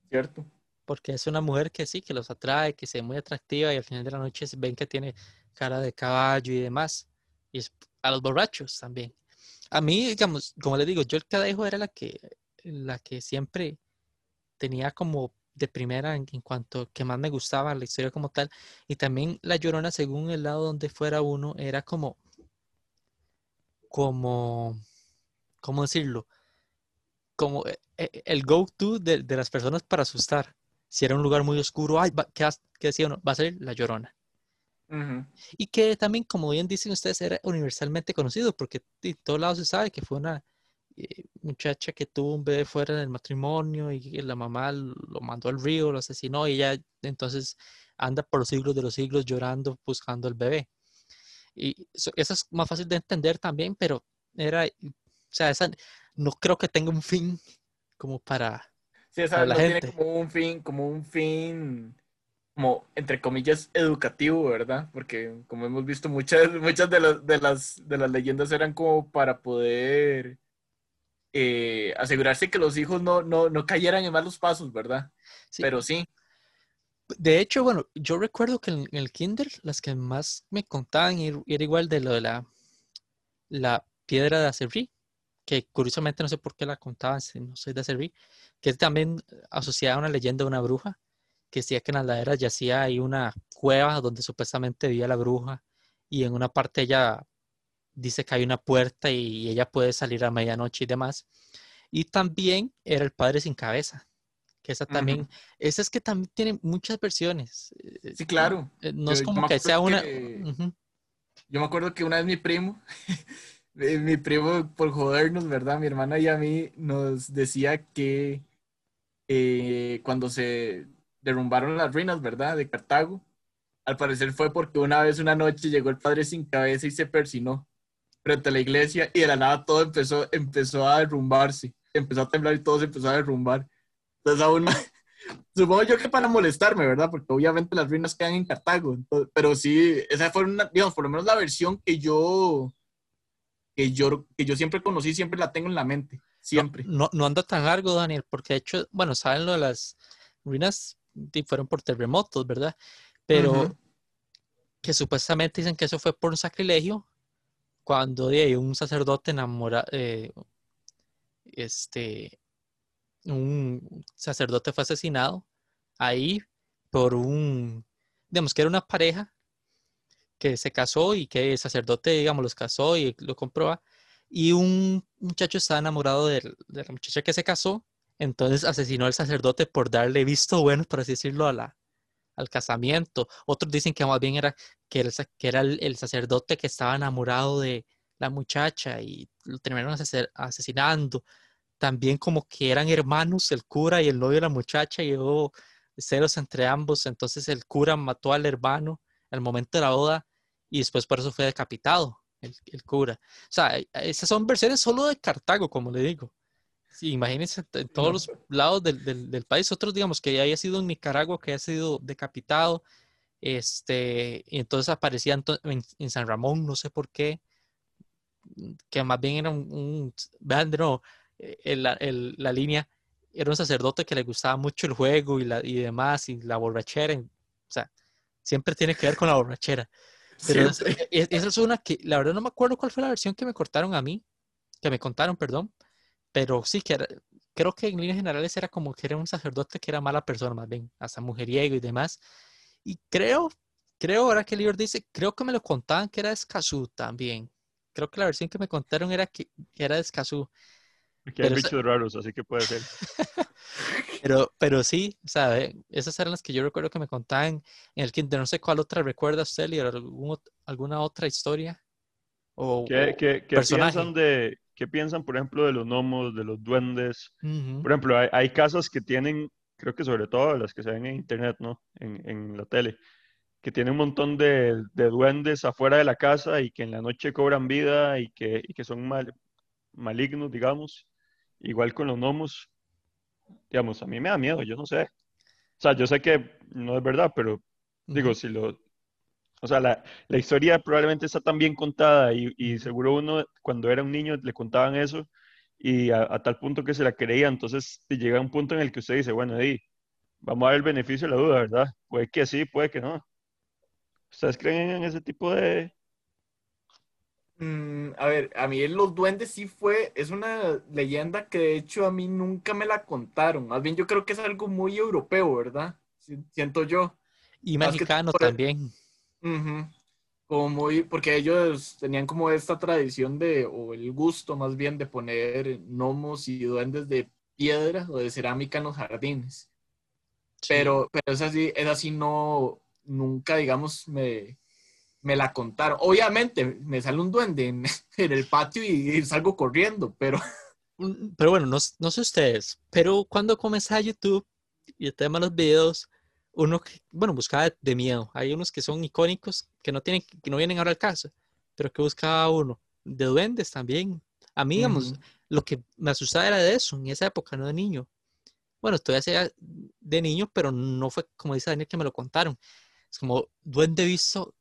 ¿Cierto? Porque es una mujer que sí, que los atrae, que se ve muy atractiva y al final de la noche ven que tiene cara de caballo y demás. Y a los borrachos también. A mí, digamos, como les digo, yo el cadejo era la que, la que siempre tenía como de primera en, en cuanto que más me gustaba la historia como tal. Y también La Llorona, según el lado donde fuera uno, era como, como, ¿cómo decirlo? Como eh, eh, el go-to de, de las personas para asustar. Si era un lugar muy oscuro, ay, va- ¿qué, qué decía uno? Va a salir La Llorona. Y que también, como bien dicen ustedes, era universalmente conocido, porque en todos lados se sabe que fue una eh, muchacha que tuvo un bebé fuera del matrimonio y que la mamá lo mandó al río, lo asesinó y ella entonces anda por los siglos de los siglos llorando, buscando al bebé. Y eso, eso es más fácil de entender también, pero era, o sea, esa no creo que tenga un fin como para... Sí, Para la no tiene gente. como un fin, como un fin, como entre comillas, educativo, ¿verdad? Porque como hemos visto, muchas, muchas de las, de las, de las leyendas eran como para poder eh, asegurarse que los hijos no, no, no cayeran en malos pasos, ¿verdad? sí. Pero sí, De hecho, bueno, yo recuerdo que en, el kinder las que más me contaban era, era igual de lo de la, la piedra de Acerrí, que curiosamente no sé por qué la contaban, no soy de Acerrí, que es también asociada a una leyenda de una bruja, que decía que en las laderas yacía ahí una cueva donde supuestamente vivía la bruja, y en una parte ella dice que hay una puerta y ella puede salir a medianoche y demás. Y también era el padre sin cabeza, que esa también Ujú. esa es que también tiene muchas versiones. eh, sí, claro. eh, No es como que sea una. que- Yo me acuerdo que una vez mi primo, eh, mi primo por jodernos, ¿verdad? Mi hermana y a mí nos decía que eh, cuando se derrumbaron las ruinas, ¿verdad? De Cartago, al parecer fue porque una vez una noche llegó el padre sin cabeza y se persinó frente a la iglesia y de la nada todo empezó, empezó a derrumbarse, empezó a temblar y todo se empezó a derrumbar. Entonces aún más, supongo yo que para molestarme, ¿verdad? Porque obviamente las ruinas quedan en Cartago, entonces- pero sí, esa fue una, digamos, por lo menos la versión que yo, que yo, que yo siempre conocí, siempre la tengo en la mente, siempre. No, no anda tan largo, Daniel, porque de hecho, bueno, saben lo de las ruinas fueron por terremotos, ¿verdad? Pero que supuestamente dicen que eso fue por un sacrilegio cuando de ahí un sacerdote enamora, eh, este, un sacerdote fue asesinado ahí por un, digamos que era una pareja que se casó y que el sacerdote, digamos, los casó y lo compró. Y un muchacho estaba enamorado de, la muchacha que se casó, entonces asesinó al sacerdote por darle visto bueno, por así decirlo, al casamiento. Otros dicen que más bien era que, el era el, el sacerdote que estaba enamorado de la muchacha y lo terminaron ases- asesinando. también como que eran hermanos, el cura y el novio de la muchacha, y hubo celos entre ambos, entonces el cura mató al hermano al momento de la boda y después por eso fue decapitado el, el cura. O sea, esas son versiones solo de Cartago, como le digo. Sí, imagínense en todos los lados del, del, del, país. Otros, digamos, que haya sido en Nicaragua, que haya sido decapitado. Este, y entonces aparecía en, en, San Ramón, no sé por qué, que más bien era un, un vean de nuevo, el, el, la línea, era un sacerdote que le gustaba mucho el juego y, la, y demás, y la borrachera. O sea, siempre tiene que ver con la borrachera. Pero esa es, es una que, la verdad no me acuerdo cuál fue la versión que me cortaron a mí, que me contaron, perdón, pero sí que era, creo que en líneas generales era como que era un sacerdote que era mala persona, más bien, hasta mujeriego y demás. Y creo, creo ahora que el libro dice, creo que me lo contaban que era de Escazú también. Creo que la versión que me contaron era que, que era de Escazú. Aquí hay bichos raros, así que puede ser. pero, pero sí, o sea, esas eran las que yo recuerdo que me contaban en el kinder. No sé cuál otra recuerda usted, algún, alguna otra historia. O, ¿Qué, qué, qué piensan de, qué piensan, por ejemplo, de los gnomos, de los duendes? Uh -huh. Por ejemplo, hay, hay, casas que tienen, creo que sobre todo las que se ven en internet, ¿no? En, en la tele, que tienen un montón de, de, duendes afuera de la casa y que en la noche cobran vida y que, y que son mal, malignos, digamos. Igual con los gnomos, digamos, a mí me da miedo, yo no sé. O sea, yo sé que no es verdad, pero digo, si lo... O sea, la, la historia probablemente está tan bien contada y, y, seguro uno cuando era un niño le contaban eso y a, a, tal punto que se la creía, entonces llega un punto en el que usted dice, bueno, ahí, vamos a ver el beneficio de la duda, ¿verdad? Puede que sí, puede que no. ¿Ustedes creen en ese tipo de, Mm, a ver, a mí los duendes sí fue, es una leyenda que de hecho a mí nunca me la contaron. Más bien yo creo que es algo muy europeo, ¿verdad? Siento yo. Y mexicano por... también. Uh -huh. Como muy, porque ellos tenían como esta tradición de, o el gusto más bien de poner gnomos y duendes de piedra o de cerámica en los jardines. Sí. Pero, pero es así, es así no, nunca, digamos, me, me la contaron. Obviamente, me sale un duende en, en el patio y, y, salgo corriendo, pero... Pero bueno, no, no, sé ustedes, pero cuando comencé a YouTube y el tema de los videos, uno, bueno, buscaba de miedo. Hay unos que son icónicos, que no, tienen, que no vienen ahora al caso, pero que buscaba uno. De duendes también. A mí, digamos, uh -huh. lo que me asustaba era de eso, en esa época, no de niño. Bueno, todavía de niño, pero no fue como dice Daniel que me lo contaron. Es como duende visto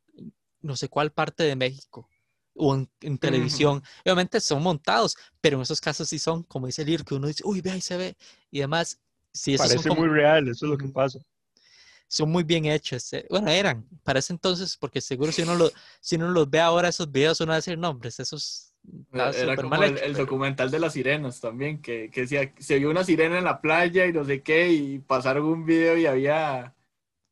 no sé cuál parte de México o en, en televisión. Uh -huh. Obviamente son montados, pero en esos casos sí son, como dice el libro, que uno dice, uy, ve ahí se ve. Y además, sí, eso Parece como, muy real, eso es lo que pasa. Son muy bien hechos. Eh, bueno, eran, para ese entonces, porque seguro si uno, lo, si uno los ve ahora, esos videos, uno va a decir, nombres, esos era como el, el, documental de las sirenas también, que, que decía, se vio una sirena en la playa y no sé qué, y pasaron un video y había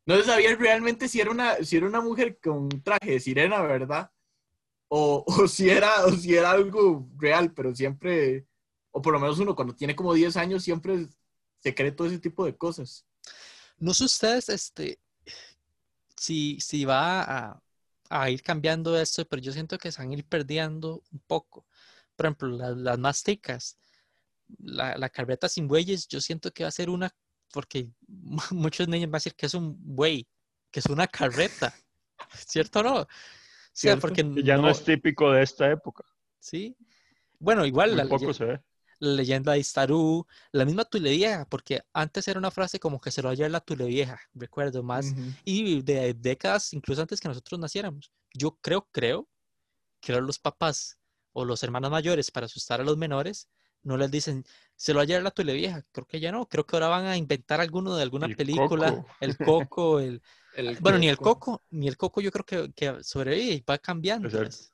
no se sabía realmente si era una, si era una mujer con traje de sirena, ¿verdad? O, o, si era, o si era algo real, pero siempre, o por lo menos uno cuando tiene como 10 años, siempre se cree todo ese tipo de cosas. No sé ustedes, este, si, si va a, a ir cambiando esto, pero yo siento que se van a ir perdiendo un poco. Por ejemplo, las, las más ticas, la, la carreta sin bueyes, yo siento que va a ser una porque muchos niños van a decir que es un buey, que es una carreta, ¿cierto o no? Sí, porque ya no, no, es típico de esta época. Sí. Bueno, igual la, poco se ve. la leyenda de Istarú, la misma Tulevieja, porque antes era una frase como que se lo haya la Tulevieja, recuerdo más, uh -huh. y de décadas, incluso antes que nosotros naciéramos. Yo creo, creo, que los papás o los hermanos mayores para asustar a los menores no les dicen, se lo ayer la tele vieja, creo que ya no, creo que ahora van a inventar alguno de alguna el película, coco. el coco, el, el bueno, coco. ni el coco, ni el coco yo creo que, que sobrevive y va cambiando. Puede ser.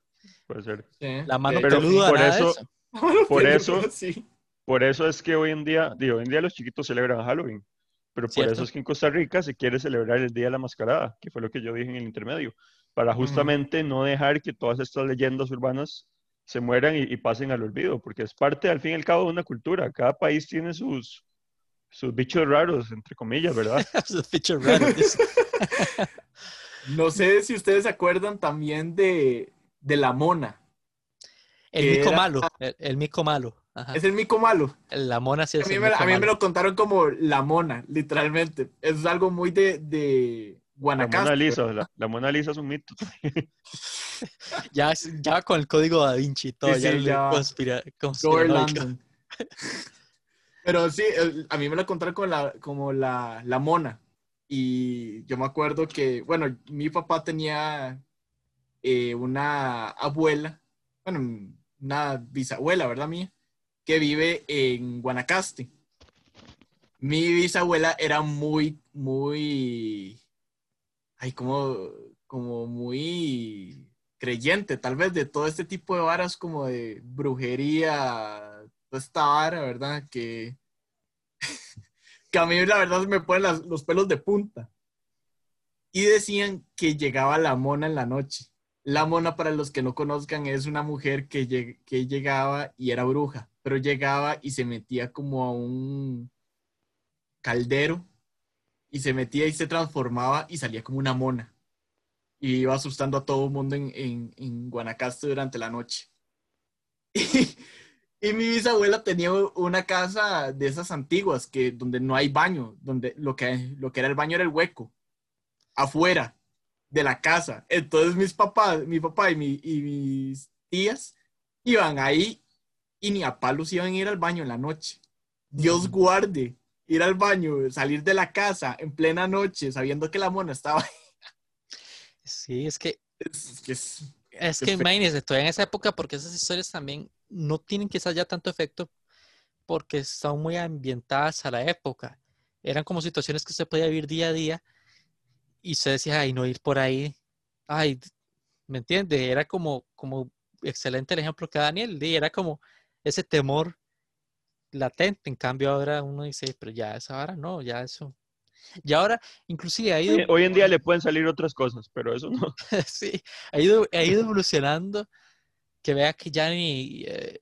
Puede ser. Sí. La mano Pero peluda, por eso, eso. por eso, sí. por eso es que hoy en día, digo, hoy en día los chiquitos celebran Halloween, pero por ¿Cierto? eso es que en Costa Rica se quiere celebrar el Día de la Mascarada, que fue lo que yo dije en el intermedio, para justamente mm. no dejar que todas estas leyendas urbanas se mueran y, y, pasen al olvido, porque es parte, al fin y al cabo, de una cultura. Cada país tiene sus, sus bichos raros, entre comillas, ¿verdad? sus bichos raros. no sé si ustedes se acuerdan también de, de la mona. El mico era... malo, el, el, mico malo. Ajá. Es el mico malo. La mona sí es A mí, el me, mico a mí me lo contaron como la mona, literalmente. Es algo muy de, de La Guanacaste. Mona Lisa, la, la Mona Lisa es un mito. Ya, ya con el código da Vinci y todo, Sí, ya, sí, ya. conspira. Landon. Pero sí, el- a mí me lo contaron como la, como la, la mona. Y yo me acuerdo que, bueno, mi papá tenía eh, una abuela, bueno, una bisabuela, ¿verdad, mía? Que vive en Guanacaste. Mi bisabuela era muy, muy, ay, como, como muy creyente, tal vez, de todo este tipo de varas como de brujería, toda esta vara, ¿verdad? Que, que a mí la verdad me ponen los pelos de punta. Y decían que llegaba la mona en la noche. La mona, para los que no conozcan, es una mujer que llegaba y era bruja, pero llegaba y se metía como a un caldero y se metía y se transformaba y salía como una mona. Y iba asustando a todo el mundo en, en- en Guanacaste durante la noche. Y, y mi bisabuela tenía una casa de esas antiguas que donde no hay baño, donde lo que, lo que era el baño era el hueco, afuera de la casa. Entonces mis papás, mi papá y, mi- y mis tías iban ahí y ni a palos iban a ir al baño en la noche. Dios guarde ir al baño, salir de la casa en plena noche sabiendo que la mona estaba ahí. Sí, es que Es, que es- Es que imagínense, todavía en esa época, porque esas historias también no tienen quizás ya tanto efecto porque están muy ambientadas a la época. Eran como situaciones que se podía vivir día a día y se decía, ay, no ir por ahí. Ay, ¿me entiende? Era como, como excelente el ejemplo que da Daniel, y era como ese temor latente. En cambio, ahora uno dice, pero ya esa hora no, ya eso. Y ahora, inclusive ha ido. Hoy, hoy en día le pueden salir otras cosas, pero eso no. sí, ha ido, ha ido evolucionando. Que vea que ya ni eh,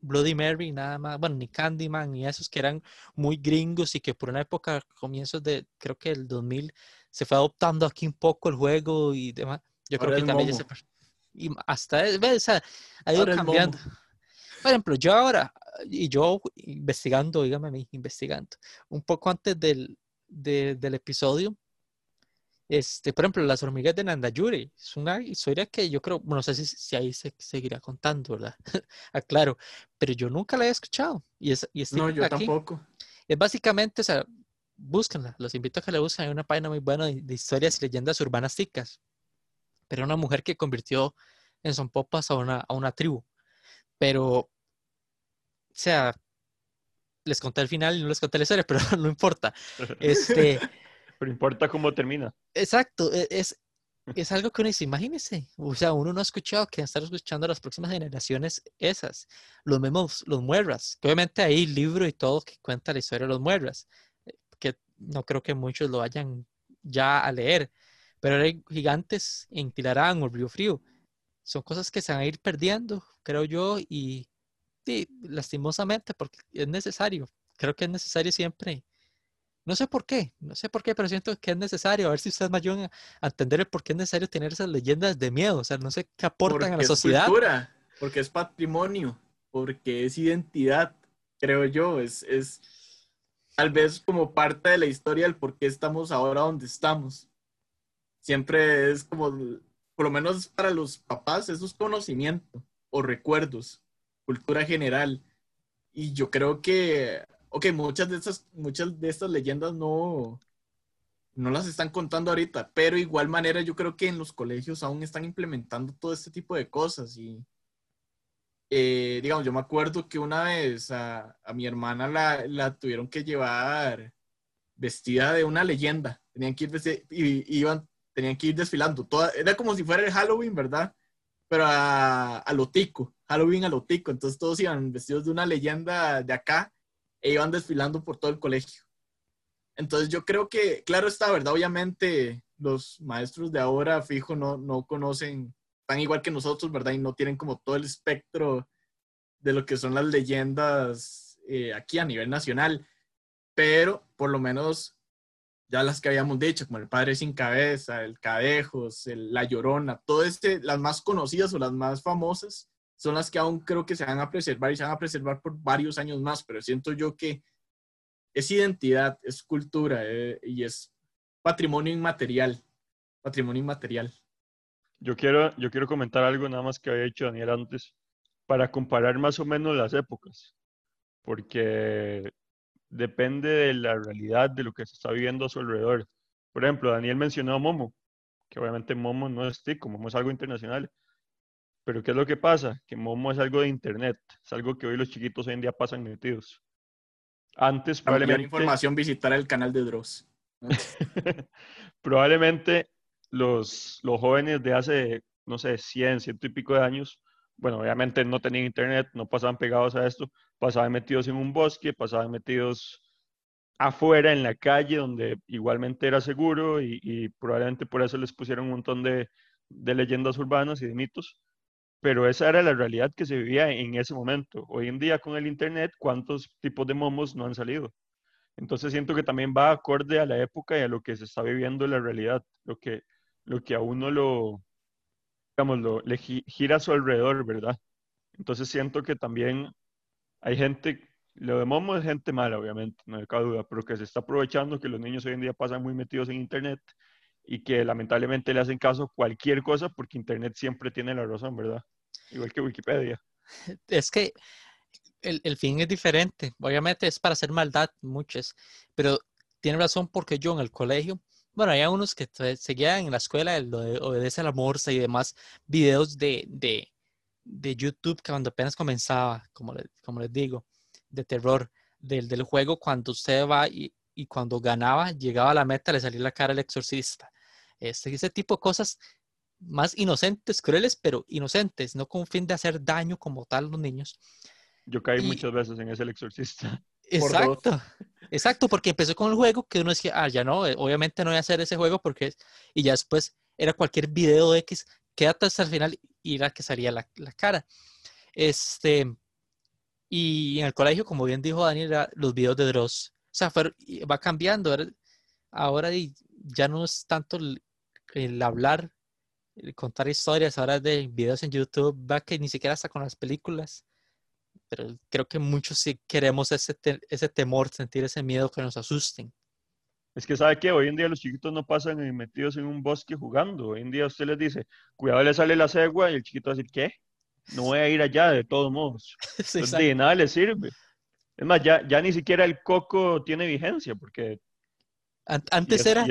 Bloody Mary, nada más, bueno, ni Candyman, ni esos que eran muy gringos y que por una época, comienzos de, creo que el 2000, se fue adoptando aquí un poco el juego y demás. Yo creo Ahora que es también ya se. Y hasta, es- ve, o sea, ha ido Ahora es cambiando. Momo. Por ejemplo, yo ahora, y yo investigando, dígame a mí, investigando, un poco antes del, de- del episodio, este, por ejemplo, las hormigas de Nandayuri, es una historia que yo creo, bueno, no sé si, si ahí se seguirá contando, ¿verdad? Aclaro, pero yo nunca la he escuchado. Y es, y No, yo aquí. tampoco. Es básicamente, o sea, búsquenla, los invito a que la busquen, hay una página muy buena de, de historias y leyendas urbanas ticas. Pero una mujer que convirtió en son popas a una, a una tribu. Pero, sea, les conté el final y no les conté la historia, pero no importa. Este, Pero importa cómo termina. exacto, e- es, es algo que uno dice, imagínense, o sea, uno no ha escuchado que estar escuchando a las próximas generaciones esas, los mismos, los muerras, que obviamente hay libro y todo que cuenta la historia de los muerras, que no creo que muchos lo vayan ya a leer, pero hay gigantes en Tilarán o Río Frío, son cosas que se van a ir perdiendo, creo yo, y, sí, lastimosamente, porque es necesario, creo que es necesario siempre. No sé por qué, no sé por qué, pero siento que es necesario. A ver si ustedes me ayudan a, entender el por qué es necesario tener esas leyendas de miedo. O sea, no sé qué aportan a la Porque es sociedad. cultura, porque es patrimonio, porque es identidad, creo yo. Es, es tal vez como parte de la historia del por qué estamos ahora donde estamos. Siempre es como, por lo menos para los papás, eso es conocimiento o recuerdos, cultura general. Y yo creo que, ok, muchas de estas, muchas de estas leyendas no, no las están contando ahorita, pero igual manera yo creo que en los colegios aún están implementando todo este tipo de cosas y eh, digamos, yo me acuerdo que una vez a, a mi hermana la, la tuvieron que llevar vestida de una leyenda, tenían que ir, y, iban, tenían que ir desfilando, toda, era como si fuera el Halloween, ¿verdad? Pero a, a lo tico, Halloween a lo tico, entonces todos iban vestidos de una leyenda de acá e iban desfilando por todo el colegio. Entonces yo creo que, claro está, ¿verdad? Obviamente los maestros de ahora, fijo, no, no conocen, tan igual que nosotros, ¿verdad? Y no tienen como todo el espectro de lo que son las leyendas eh, aquí a nivel nacional. Pero por lo menos ya las que habíamos dicho, como el Padre Sin Cabeza, el Cadejos, La Llorona, todo este, las más conocidas o las más famosas, son las que aún creo que se van a preservar y se van a preservar por varios años más, pero siento yo que es identidad, es cultura eh, y es patrimonio inmaterial, patrimonio inmaterial. Yo quiero, yo quiero comentar algo nada más que había dicho Daniel antes, para comparar más o menos las épocas, porque depende de la realidad de lo que se está viviendo a su alrededor. Por ejemplo, Daniel mencionó a Momo, que obviamente Momo no es TIC, Momo es algo internacional. Pero ¿qué es lo que pasa? Que Momo es algo de Internet, es algo que hoy los chiquitos hoy en día pasan metidos. Antes probablemente... información visitar el canal de Dross. probablemente los, los jóvenes de hace, no sé, 100, ciento y pico de años, bueno, obviamente no tenían internet, no pasaban pegados a esto, pasaban metidos en un bosque, pasaban metidos afuera en la calle donde igualmente era seguro y, probablemente por eso les pusieron un montón de, leyendas urbanas y de mitos, pero esa era la realidad que se vivía en ese momento. Hoy en día con el Internet, ¿cuántos tipos de momos no han salido? Entonces siento que también va acorde a la época y a lo que se está viviendo en la realidad, lo que, lo que a uno lo, digamos, lo, le gira a su alrededor, ¿verdad? Entonces siento que también hay gente lo de Momo es gente mala, obviamente, no hay duda, pero que se está aprovechando que los niños hoy en día pasan muy metidos en Internet y que lamentablemente le hacen caso a cualquier cosa porque Internet siempre tiene la razón, ¿verdad? Igual que Wikipedia. Es que el, el fin es diferente. Obviamente es para hacer maldad, muchas, pero tiene razón porque yo en el colegio, bueno, hay unos que seguían en la escuela, lo de obedece a la morsa y demás, videos de, de, de YouTube que cuando apenas comenzaba, como, como les digo de terror del, del juego cuando usted va y, y, cuando ganaba, llegaba a la meta, le salía la cara al exorcista. Este, ese tipo de cosas más inocentes, crueles, pero inocentes, no con fin de hacer daño como tal a los niños. Yo caí muchas veces en ese el exorcista. Exacto, exacto, porque empezó con el juego que uno decía, ah, ya no, eh, obviamente no voy a hacer ese juego porque, y ya después era cualquier video X, quédate hasta el final y era que salía la, la cara. Este, y en el colegio, como bien dijo Daniel, los videos de Dross. O sea, va cambiando. Ahora ya no es tanto el, hablar, el contar historias, ahora de videos en YouTube, va que ni siquiera hasta con las películas. Pero creo que muchos sí queremos ese, ese temor, sentir ese miedo que nos asusten. Es que sabe que hoy en día los chiquitos no pasan metidos en un bosque jugando. Hoy en día usted les dice, cuidado, le sale la cegua y el chiquito va a decir, ¿qué? no voy a ir allá de todos modos. de nada le sirve. Es más, ya, ya ni siquiera el coco tiene vigencia, porque... Antes era...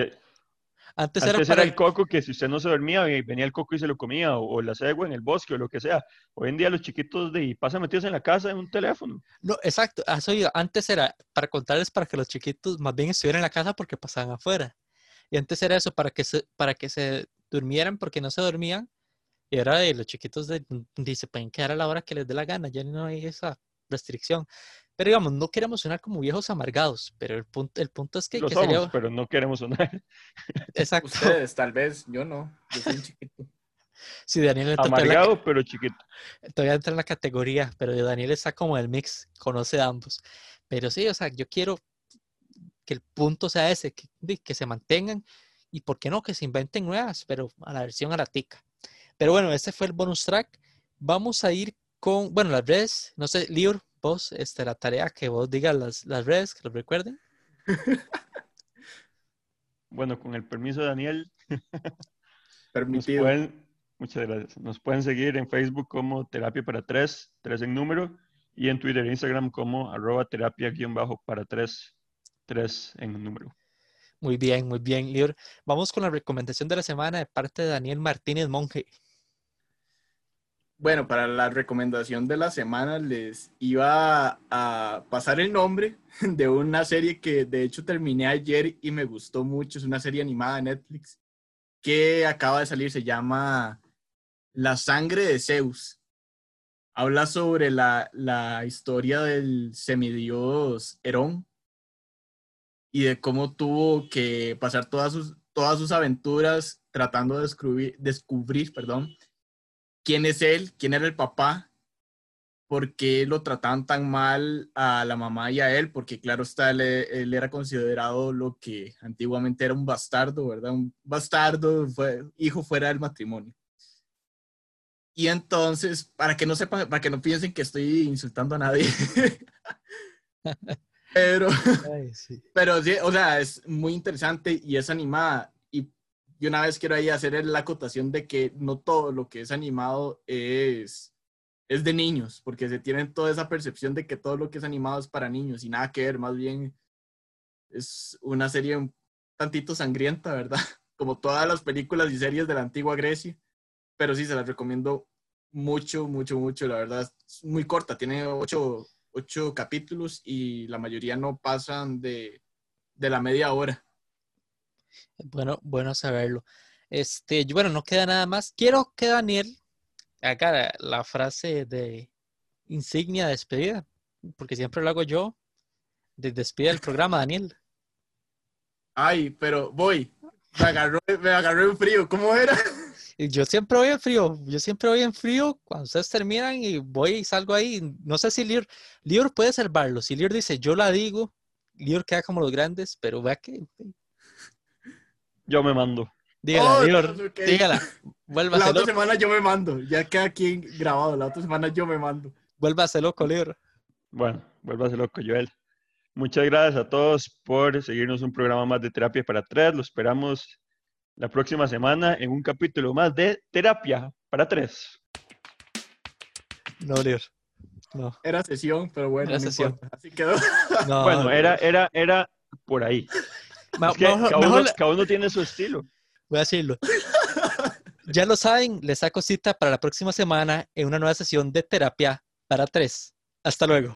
antes, era, para... el coco que si usted no se dormía, venía el coco y se lo comía, o, la cegua en el bosque, o lo que sea. Hoy en día los chiquitos de pasan metidos en la casa en un teléfono. No, exacto. Antes era para contarles para que los chiquitos más bien estuvieran en la casa porque pasaban afuera. Y antes era eso, para que se, para que se durmieran porque no se dormían y ahora de los chiquitos de, se pueden quedar a la hora que les dé la gana, ya no hay esa restricción. Pero digamos, no queremos sonar como viejos amargados, pero el punto, el punto es que... Lo somos, pero no queremos sonar. Exacto. Ustedes, tal vez, yo no, yo soy un chiquito. Sí, Daniel Amargado, pero chiquito. Todavía entra en la categoría, pero Daniel está como el mix, conoce a ambos. Pero sí, o sea, yo quiero que el punto sea ese, que, que se mantengan y, ¿por qué no? Que se inventen nuevas, pero a la versión a la tica. Pero bueno, este fue el bonus track. Vamos a ir con, bueno, las redes. No sé, Lior, vos, este, la tarea que vos digas las, las redes, que lo recuerden. bueno, con el permiso de Daniel. Permitido. muchas gracias. Nos pueden seguir en Facebook como Terapia para Tres, tres en número, y en Twitter e Instagram como arroba terapia guion bajo para tres, tres en número. Muy bien, muy bien, Lior. Vamos con la recomendación de la semana de parte de Daniel Martínez Monge. Bueno, para la recomendación de la semana les iba a pasar el nombre de una serie que de hecho terminé ayer y me gustó mucho. Es una serie animada de Netflix que acaba de salir, se llama La sangre de Zeus. Habla sobre la, la historia del semidios Herón, y de cómo tuvo que pasar todas sus, todas sus aventuras tratando de descubrir, descubrir perdón, quién es él, quién era el papá, por qué lo trataban tan mal a la mamá y a él, porque claro está, él, él, era considerado lo que antiguamente era un bastardo, ¿verdad? Un bastardo, fue, hijo fuera del matrimonio. Y entonces, para que no sepan, para que no piensen que estoy insultando a nadie. pero, pero sí, o sea, es muy interesante y es animada. Y, una vez quiero ahí hacer la acotación de que no todo lo que es animado es, es de niños, porque se tienen toda esa percepción de que todo lo que es animado es para niños y nada que ver, más bien es una serie un tantito sangrienta, ¿verdad? Como todas las películas y series de la antigua Grecia pero sí, se las recomiendo mucho, mucho, mucho. La verdad, es muy corta, tiene ocho, ocho capítulos y la mayoría no pasan de, de la media hora. Bueno, bueno saberlo. Este, bueno, no queda nada más. Quiero que Daniel haga la frase de insignia de despedida, porque siempre lo hago yo. De despedida del programa, Daniel. Ay, pero voy. Me agarró, me agarró en frío. ¿Cómo era? yo siempre voy en frío, yo siempre voy en frío cuando ustedes terminan y voy y salgo ahí. No sé si Lior, Lior puede salvarlo. Si Lior dice yo la digo, Lior queda como los grandes, pero vea que. Yo me mando. Dígala, oh, Lior, dígala. Vuelva la otra semana yo me mando. Ya queda aquí grabado. La otra semana yo me mando. Vuélvase loco, Lior. Bueno, vuélvase loco, Joel. Muchas gracias a todos por seguirnos un programa más de Terapia para Tres. Lo esperamos la próxima semana en un capítulo más de Terapia para Tres. No, Dios. No. Era sesión, pero bueno, era sesión. Así quedó. bueno, era, era, era por ahí. Cada, uno, tiene su estilo. Voy a decirlo. ya lo saben, les saco cita para la próxima semana en una nueva sesión de terapia para tres. Hasta luego.